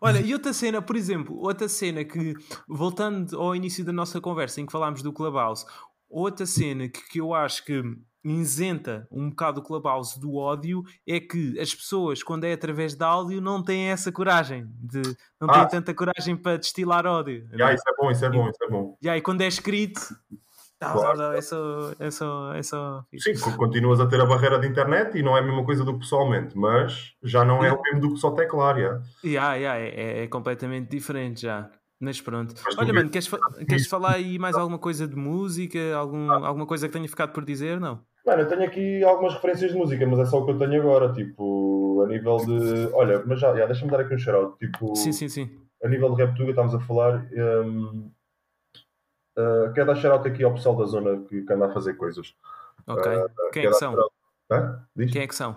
Olha, e outra cena, por exemplo, outra cena que, voltando ao início da nossa conversa em que falámos do Clubhouse, outra cena que, que eu acho que isenta um bocado o Clubhouse do ódio é que as pessoas, quando é através de áudio, não têm essa coragem, de, não têm Ah. tanta coragem para destilar ódio. Ah, é? isso é bom, isso é bom, isso é bom. E aí, quando é escrito, Claro. tá, tá, é só. É só, é só... Sim, co- continuas a ter a barreira de internet e não é a mesma coisa do que pessoalmente, mas já não é o mesmo do que só teclar, já. Yeah, yeah, é, é- é completamente diferente já. Mas pronto. Mas Olha, mano, queres, fa- queres falar aí mais alguma coisa de música? Algum, alguma coisa que tenha ficado por dizer? Não? Mano, eu tenho aqui algumas referências de música, mas é só o que eu tenho agora, tipo, a nível de. Olha, mas já, já deixa-me dar aqui um shout tipo, Sim, sim, sim. a nível de Reptuga, estamos a falar. hum, uh, quero dar shout aqui ao pessoal da zona que, que anda a fazer coisas. Ok. Quem é que são? Quem é que são?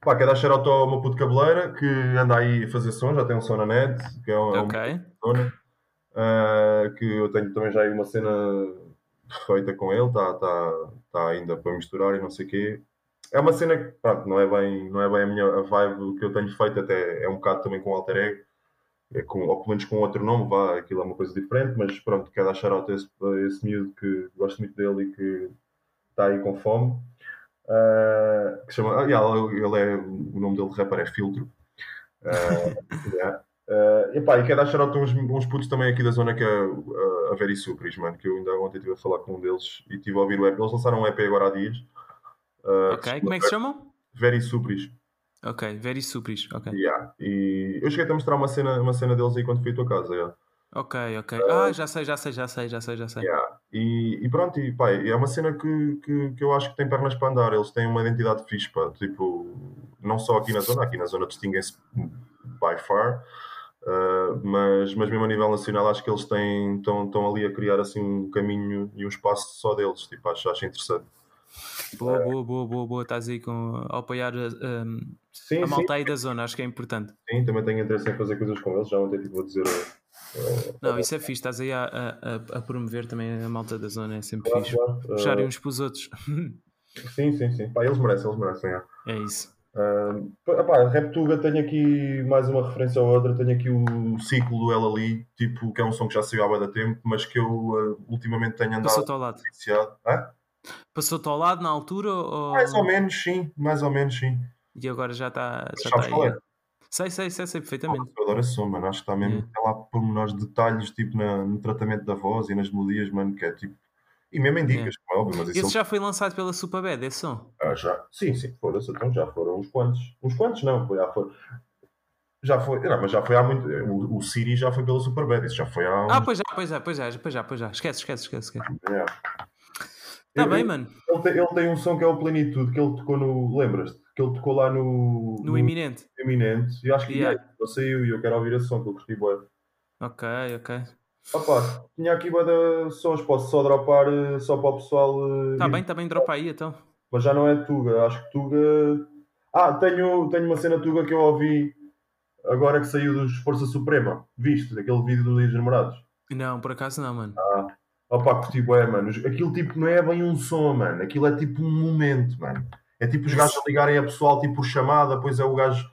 Pá, quero dar shout ao meu puto cabeleira que anda aí a fazer som, já tem um som na net, que é um, é zona, uh, que eu tenho também já aí uma cena feita com ele, está tá, tá ainda para misturar e não sei o quê. É uma cena que, pronto, não é bem, não é bem a minha a vibe que eu tenho feito, até é um bocado também com alter ego, é com, ou pelo menos com outro nome, vá, aquilo é uma coisa diferente, mas pronto, quero dar shout a esse, a esse miúdo que gosto muito dele e que está aí com fome. Uh, que chama, ah, yeah, ele é, o nome dele de rapper é Filtro. Uh, *laughs* yeah. Uh, e e quero dar shout a uns, uns putos também aqui da zona que é uh, a Very Supris, mano, que eu ainda ontem estive a falar com um deles e estive a ouvir o EP. Eles lançaram um EP agora há dias. Uh, Ok. Como é que se chamam? Very Supris. Ok. Very Supris. Ok. Yeah. E eu cheguei a mostrar uma cena, uma cena deles aí quando fui à tua casa. Yeah. Ok, ok. Ah, já sei, já sei, já sei, já sei, já sei. Yeah. E, e pronto, e, pá, é uma cena que, que, que eu acho que tem pernas para andar. Eles têm uma identidade fixe, pá. Tipo, não só aqui na zona, aqui na zona distinguem-se by far, uh, mas, mas mesmo a nível nacional acho que eles têm, estão, estão ali a criar assim um caminho e um espaço só deles. Tipo, acho, acho interessante. Boa, boa, boa, boa, boa. Estás aí com, a apoiar a, um, Sim, a malta aí da zona, acho que é importante. sim, também tenho interesse em fazer coisas com eles. Já ontem tipo, vou dizer. uh, Não, isso é fixe, estás aí a, a, a- promover também a malta da zona, é sempre claro, fixe. claro, Puxarem uns para os outros. *laughs* Sim, sim, sim. Pá, eles merecem, eles merecem. é. é isso. Uh, epá, Reptuga tenho aqui mais uma referência ou outra, tenho aqui o ciclo do Ela Ali, tipo, que é um som que já saiu há bué da tempo, mas que eu uh, ultimamente tenho andado Passou-te ao lado. viciado. Hã? Passou-te ao lado na altura ou... Mais ou menos, sim, mais ou menos, sim. E agora já está já tá qual aí. é? Sei, sei, sei, sei perfeitamente. Eu adoro esse som, mano. Acho que está mesmo. É. Tem lá pormenores, detalhes, tipo, na- no tratamento da voz e nas melodias, mano, que é tipo. E mesmo em dicas, como é óbvio, mas Esse já foi lançado pela Superbad, esse som. Ah, já. Sim, sim, foda-se, então já foram uns quantos. Uns quantos não, foi, já foi. Já foi, não, mas já foi há muito. O, o Siri já foi pela Superbad, isso já foi há uns. Ah, pois já, pois já, pois já, pois já, pois já. Esquece, esquece, esquece. esquece. É. Tá Eu- bem, mano. Ele tem, ele tem um som que é o Plenitude, que ele tocou no. Lembras-te? Que ele tocou lá no. No iminente. Eminente. E acho que Yeah. ele saiu e eu quero ouvir esse som que eu curti bem. Ok, ok. Opa, tinha aqui de sons, posso só dropar eh, só para o pessoal. eh, Tá ir. bem, tá bem, dropa aí então. Mas já não é Tuga, acho que Tuga. Ah, tenho, tenho uma cena Tuga que eu ouvi agora que saiu dos Força Suprema. Viste? Daquele vídeo do Dia dos Namorados. Não, por acaso não, mano. Opa, curti bué, mano. Aquilo tipo não é bem um som, mano. Aquilo é tipo um momento, mano. É tipo os gajos a ligarem a pessoal tipo por chamada, depois é o gajo.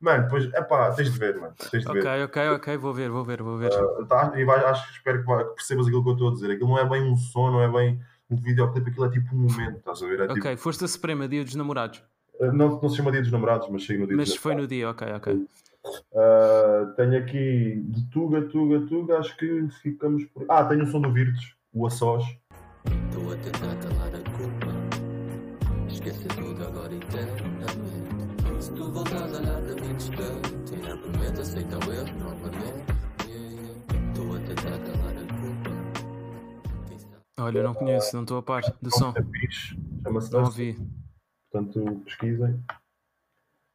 Mano, depois, epá, tens de ver, mano. Tens de ver. Ok, ok, ok, vou ver, vou ver, vou ver. Tá? E vai, acho, espero que, vai- que percebas aquilo que eu estou a dizer. Aquilo não é bem um som, não é bem um videoclipe, aquilo é tipo um momento, estás a ver? É tipo, Ok, Força Suprema, Dia dos Namorados. não, não se chama Dia dos Namorados, mas chega no Dia Mas foi no dia, ok, ok. Uh, tenho aqui de Tuga, Tuga, Tuga, acho que ficamos por. Ah, tenho o som do Virtus, o Açós. Estou a tentar calar a culpa Esquecer tudo agora eternamente Se tu voltares a olhar para mim distante Ainda prometo aceitar o erro novamente. Estou a tentar calar a culpa Olha, não conheço, não estou a par do som. Chama-se Não ouvi. Portanto, pesquisem.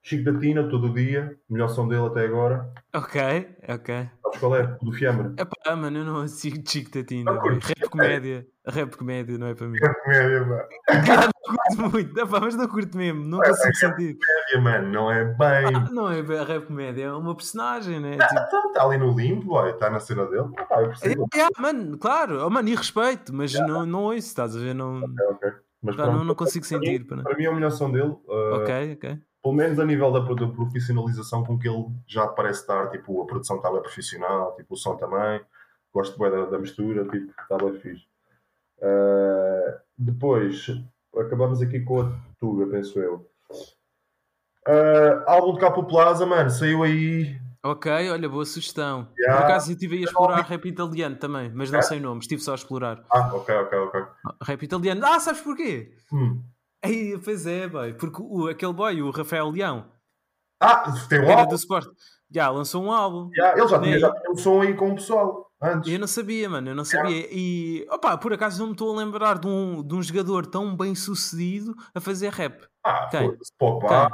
Chico da Tina, todo o dia, melhor som dele até agora. Ok, ok. Sabes qual é? O do Fiambre. Epá, mano, eu não sigo Chico Tatina. Não boy. curtes? Rap comédia. Rap comédia não é para mim. É comédia, mano. Cara, não curto muito. Epá, mas não curto mesmo. Não consigo sentir. Comédia, mano, não é bem. Ah, não é rap comédia, é uma personagem, né? Tipo, Então está ali no limbo, está na cena dele. Ah, eu percebo. é, é, mano, claro, oh, mano, e respeito, mas não, não ouço, estás a ver? Não, Ok, ok. Mas pá, pronto, não, não consigo para mim- sentir. pá, não. Para mim é a melhor som dele. uh, Ok, ok. Pelo menos a nível da, da profissionalização com que ele já parece estar, tipo, a produção está bem profissional, tipo, o som também, gosto bem da, da mistura, tipo, está bem fixe. Uh, depois, acabamos aqui com a Tuga, penso eu. Uh, álbum de Capo Plaza, mano, saiu aí. Ok, olha, boa sugestão. Yeah. Por acaso eu estive a explorar rap italiano também, mas não sei nomes, estive só a explorar. Ah, ok, ok, ok. Rap italiano. Ah, sabes porquê? Hum. Ei, pois é, boy, porque o, aquele boy, o Rafael Leão, Ah, tem um álbum. do Sport, já lançou um álbum. Já, ele já tinha, Nem- já tinha um som aí com o pessoal, antes. Eu não sabia, mano, eu não sabia. E, opa, por acaso não me estou a lembrar de um, de um jogador tão bem sucedido a fazer rap. Ah, Quem? Pogba.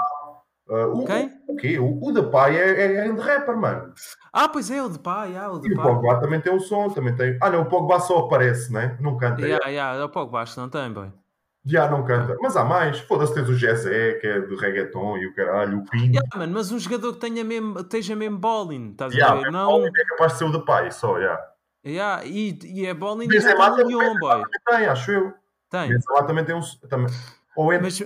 Uh, o, Quem? o quê? O, o Depay é, é, é de rapper, mano. Ah, pois é, o de pá, yeah, o E de o. Pogba também tem um som, também tem. Ah, não, o Pogba só aparece, né? Não canta. Yeah, yeah, o Pogba acho que não tem, boy. Já não canta. Mas há mais. Foda-se, tens o Jezé, que é de reggaeton e o caralho, o Pinho. Yeah, mano, mas um jogador que tenha mesmo, esteja mesmo balling, estás Já, a ver? é Não, é capaz de ser o Depay, só, já. yeah, e, e é balling e Lyon, boy. Também tem, acho eu. Tem. Benzema também tem um. Também. Ou é. Mas,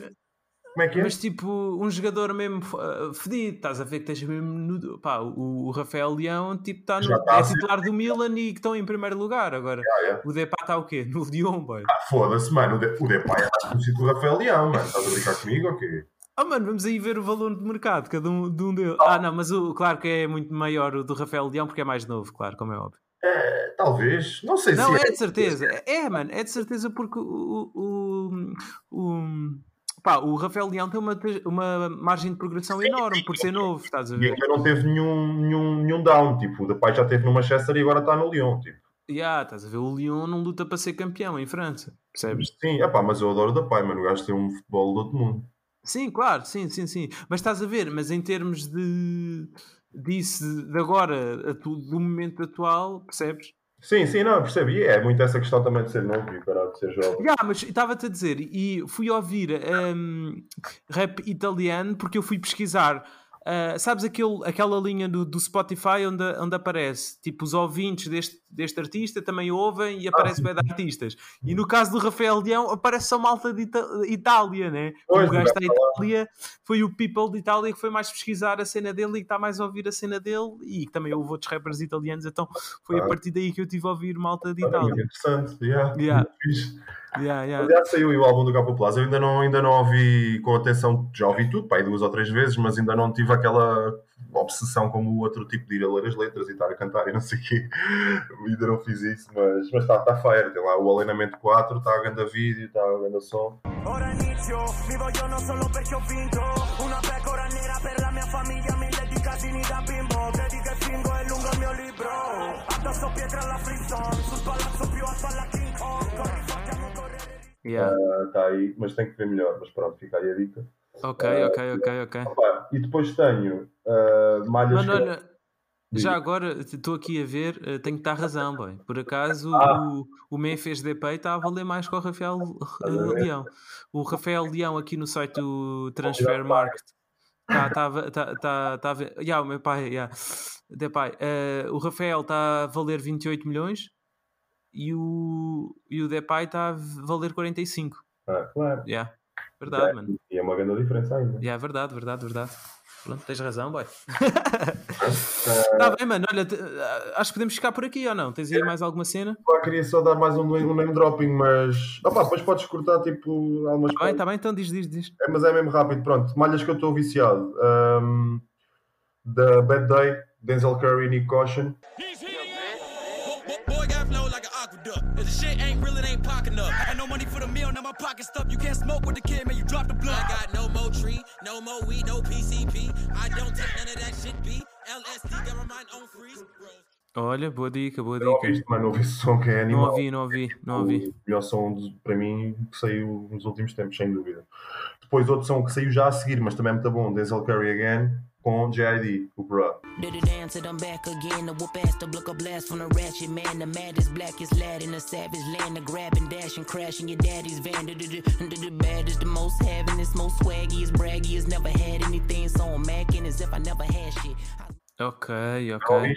como é que é? mas tipo, um jogador mesmo uh, fedido, estás a ver que esteja mesmo no. Pá, o, o Rafael Leão tipo, está no, está é titular do Milan e que estão em primeiro lugar agora. Ah, é. O Depá está o quê? No Lyon, boy. Ah, foda-se, mano. O, de, o Depay é mais conhecido que o Rafael Leão, mano. Estás a brincar comigo ou quê? Ah, mano, vamos aí ver o valor de mercado, cada um, de um deles. Ah, não, mas o, claro que é muito maior o do Rafael Leão porque é mais novo, claro, como é óbvio. É, talvez. Não sei Não, se é de certeza. É, é, mano, é de certeza porque o. o, o, pá, o Rafael Leão tem uma, uma margem de progressão enorme por ser novo, estás a E ver? ainda não teve nenhum, nenhum, nenhum down. Tipo, o Depay já teve no Manchester e agora está no Lyon. Tipo. Yeah, estás a ver? O Lyon não luta para ser campeão em França, percebes? Sim, epá, mas eu adoro o Depay, mano. O gajo tem um futebol do outro mundo. Sim, claro, sim, sim, sim. Mas estás a ver, mas em termos de disso, de agora, do momento atual, percebes? Sim, sim, não. E é muito essa questão também de ser novo e parar de ser jovem. Yeah, mas estava-te a dizer, e fui ouvir hum, rap italiano porque eu fui pesquisar ah, sabes aquele, aquela linha do, do Spotify onde, onde aparece tipo os ouvintes deste, deste artista também ouvem e aparece sim. bem de artistas. E no caso do Rafael Leão aparece só malta de Ita- Itália, né? Pois, o gajo está em gajo Itália, foi o People de Itália que foi mais pesquisar a cena dele e que está mais a ouvir a cena dele e que também houve outros rappers italianos, então foi a Ah. partir daí que eu tive a ouvir malta de Itália. interessante. Yeah. Yeah. Yeah, yeah. Aliás, saiu o álbum do Capo Plaza. Eu ainda não, ainda não ouvi com atenção, já ouvi tudo, pá, duas ou três vezes, mas ainda não tive aquela obsessão como o outro tipo de ir a ler as letras e estar a cantar e não sei o quê. *laughs* ainda não fiz isso, mas está mas tá, tá fire. Tem lá o Alenamento 4, está a grande vídeo, está a grande som. Ora inizio, vivo io non solo perché ho vinto Una pecora nera per la mia famiglia, mille di casini da bimbo Credi che fingo è lungo il mio libro Addosso pietre alla frisson, sul palazzo più alto alla King Kong Yeah. Está aí, mas tem que ver melhor. Mas pronto, fica aí a dica. Ok, ok, ok, ok. Opa, e depois tenho ah, malhas. Mano, olha, já agora estou aqui a ver, tenho que dar razão, boy. Por acaso Ah. o, o Memphis Depay está a valer mais que o Rafael? Leão. O Rafael Leão aqui no site do Transfer Market está tá, tá, tá, tá ver. Yeah, o meu pai, yeah. Depay. eh, o Rafael está a valer 28 milhões e o, e o Depay está a valer 45. Ah, claro. Yeah. Verdade, Já- mano. E é uma grande diferença ainda. Yeah, verdade, verdade, verdade. Pronto, tens razão, boy. Ah, *laughs* Tá bem, mano. Olha, te- acho que podemos ficar por aqui ou não? Tens aí mais alguma cena? pá, queria só dar mais um, um name dropping, mas. Opa, depois podes cortar tipo algumas Tá bem, tá bem, então diz, diz, diz. É, mas é mesmo rápido, pronto. Malhas que eu estou viciado. Um, da Bad Day, Denzel Curry e Nick Caution. Shit ain't real, it ain't pocket up. I got no money for the meal, now my pocket stuff. You can't smoke with the kid, man. You drop the blood. I got no more tree, no more weed, no PCP. I don't take none of that shit. B LSD got my mind on freeze. Bros. Olha, boa dica, boa Não dica. ouviste, mano, ouvi esse som que é Não animal. ouvi, não ouvi, não ouvi. O melhor som de- para mim que saiu nos últimos tempos, sem dúvida. Depois outro som que saiu já a seguir, mas também é muito bom, Denzel Curry Again, com JID, o Bruh. Did it dance and I'm back again. The whoop ass, the block a blast from the ratchet man. The maddest, blackest lad in the savage land. The grabbing, dashing, crashing your daddy's van. The, the, the, the baddest, the most havingest, most swaggiest, braggiest. Never had anything, so I'm macking as if I never had shit. Ok, Não ok.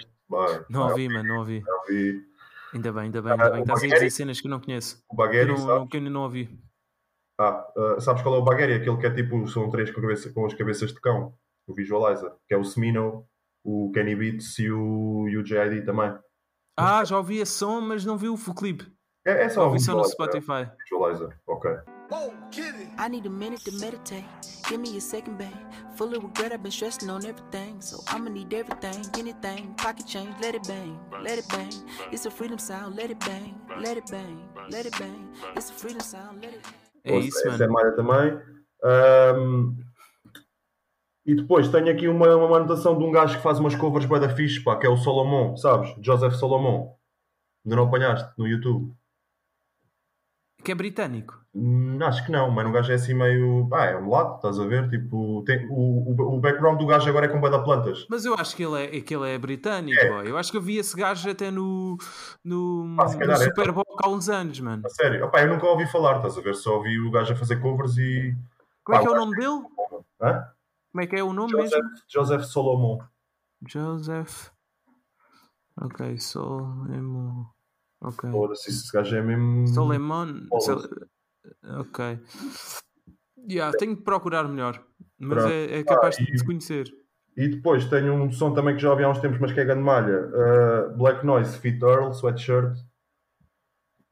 Não ouvi, mano, não ouvi. não ouvi. Ainda bem, ainda bem, ainda bem. Estás a dizer cenas que eu não conheço. O Que eu Bagueri, não, que eu não ouvi. Ah, ah, sabes qual é o Bagueri? Aquele que é tipo, são três com, cabeça, com as cabeças de cão, o Visualizer, que é o Semino, o Kenny Beats e o, e o JID também. Ah, já ouvi esse som, mas não vi o full clip. É, é só Ouvi o só no Spotify. Visualizer, ok. I need a minute to meditate. Give me a second, babe. Full of regret, I've been stressing on everything. So I'ma need everything, anything. Pocket change, let it bang, let it bang. It's a freedom sound, let it bang, let it bang, let it bang. It's a freedom sound, let it É Ouça, isso, essa é mano. malha também. Ahm, e depois tenho aqui uma, uma anotação de um gajo que faz umas covers bem da fixe, pá, que é o Solomon, sabes? Joseph Solomon. Ainda não apanhaste no YouTube? Que é britânico. Hum, acho que não, mano. O gajo é assim meio. Ah, é um lado, estás a ver? Tipo, tem, o, o, o background do gajo agora é com bada plantas. Mas eu acho que ele é, que ele é britânico, É. boy. Eu acho que eu vi esse gajo até no, no, se no é. Super Bowl há uns anos, mano. A sério. Opá, eu nunca ouvi falar, estás a ver? Só ouvi o gajo a fazer covers e. Como é que é Pá, o nome dele? Hã? Como é que é o nome Joseph, mesmo? Joseph Solomon. Joseph. Ok, Solomon. Ok. Foda-se, esse gajo é mesmo. Solemon. Foda-se. Sol- Ok. Yeah, tenho de procurar melhor. Mas é, é capaz Ah, de e- se conhecer. E depois tenho um som também que já ouvi há uns tempos, mas que é grande malha. Uh, Black Noise, Fit Earl, Sweatshirt.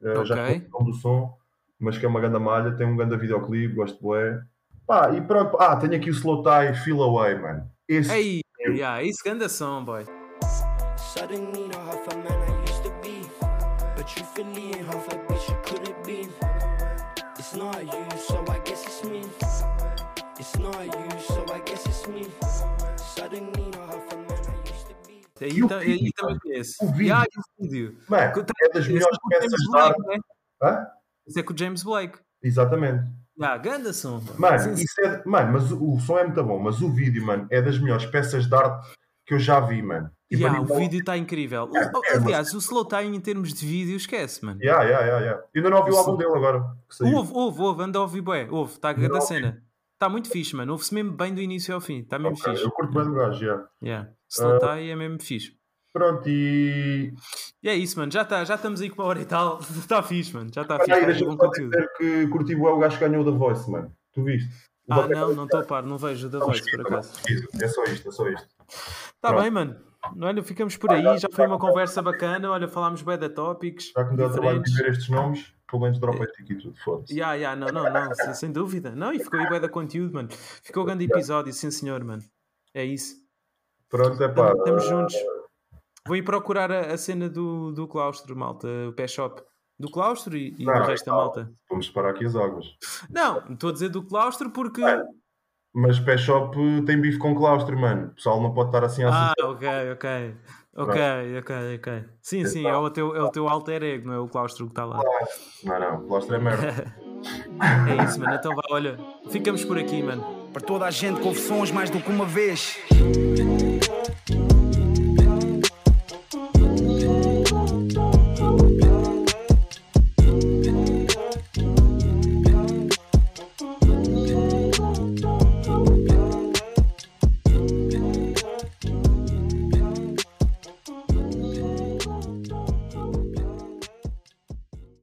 Uh, Já Ok. estou o nome do som, mas que é uma grande malha. Tem um grande videoclipe, gosto de bué. Pá, e pronto. Ah, tenho aqui o Slow Tie, Feel Away, mano. Esse, Ei, yeah, isso ganda som, boy. Suddenly the half a man I used to be But truthfully ain't half a bitch you could've been It's not you, so I guess it's me It's not you, so I guess it's me Suddenly half a man I used to be Aí, E o ta- vídeo, aí também mano? conheço. O vídeo. Yeah, e o vídeo. Mano, Que tá- é das melhores peças de Blake, arte. né? Isso é com o James Blake. Exatamente. Yeah, ganda som. Mano, sim. isso é, mano, mas o, o som é muito bom, mas o vídeo, mano, é das melhores peças de arte que eu já vi, mano. Tipo, Yeah, a o vídeo está incrível. O- É, o- é, aliás, o Slow Time em termos de vídeo, esquece, mano. Yeah, yeah, yeah, yeah. Ainda não ouvi o álbum dele agora. que saiu. Ouve, ouve, ouve, anda a ouvir, bué. Ouve, está a ouvi. cena. Está muito fixe, mano. Ouve-se mesmo bem do início ao fim. Está mesmo Ok, fixe. Eu curto bem do gajo, já. Yeah. Slow tie é mesmo fixe. Pronto, e. E é isso, mano. Já, tá, já estamos aí com uma hora e tal. Está *laughs* fixe, mano. Já está fixe. Aí, Está deixa-me dizer que curti o gajo que ganhou da Voice, mano. Tu viste? Ah, não, não estou a par. Não vejo da voz, por acaso. É só isto, é só isto. Está bem, mano. Olha, ficamos por aí. Já foi uma conversa bacana. Olha, falámos bem da tópicos. Já que me deu trabalho de dizer estes nomes, pelo menos dropa a tique e tudo, foda-se. Ya, ya, não, não, não, sem, sem dúvida. Não, e ficou aí bem da conteúdo, mano. Ficou grande episódio, sim senhor, mano. É isso. Pronto, é pá. Estamos juntos. Vou ir procurar a, a cena do, do claustro, malta, o pé shop. Do claustro e, e Não, do não, resto da calma. malta. Vamos separar aqui as águas. Não, estou a dizer do claustro porque. Mas Pé Shop tem bife com claustro, mano. O pessoal não pode estar assim a Ah, ok, ok. Ok, ok, ok. Sim, sim, é o teu, é o teu alter ego, não é o claustro que está lá. Não, não, claustro é merda. *laughs* É isso, mano. Então vá, olha, ficamos por aqui, mano. Para toda a gente, confissões mais do que uma vez.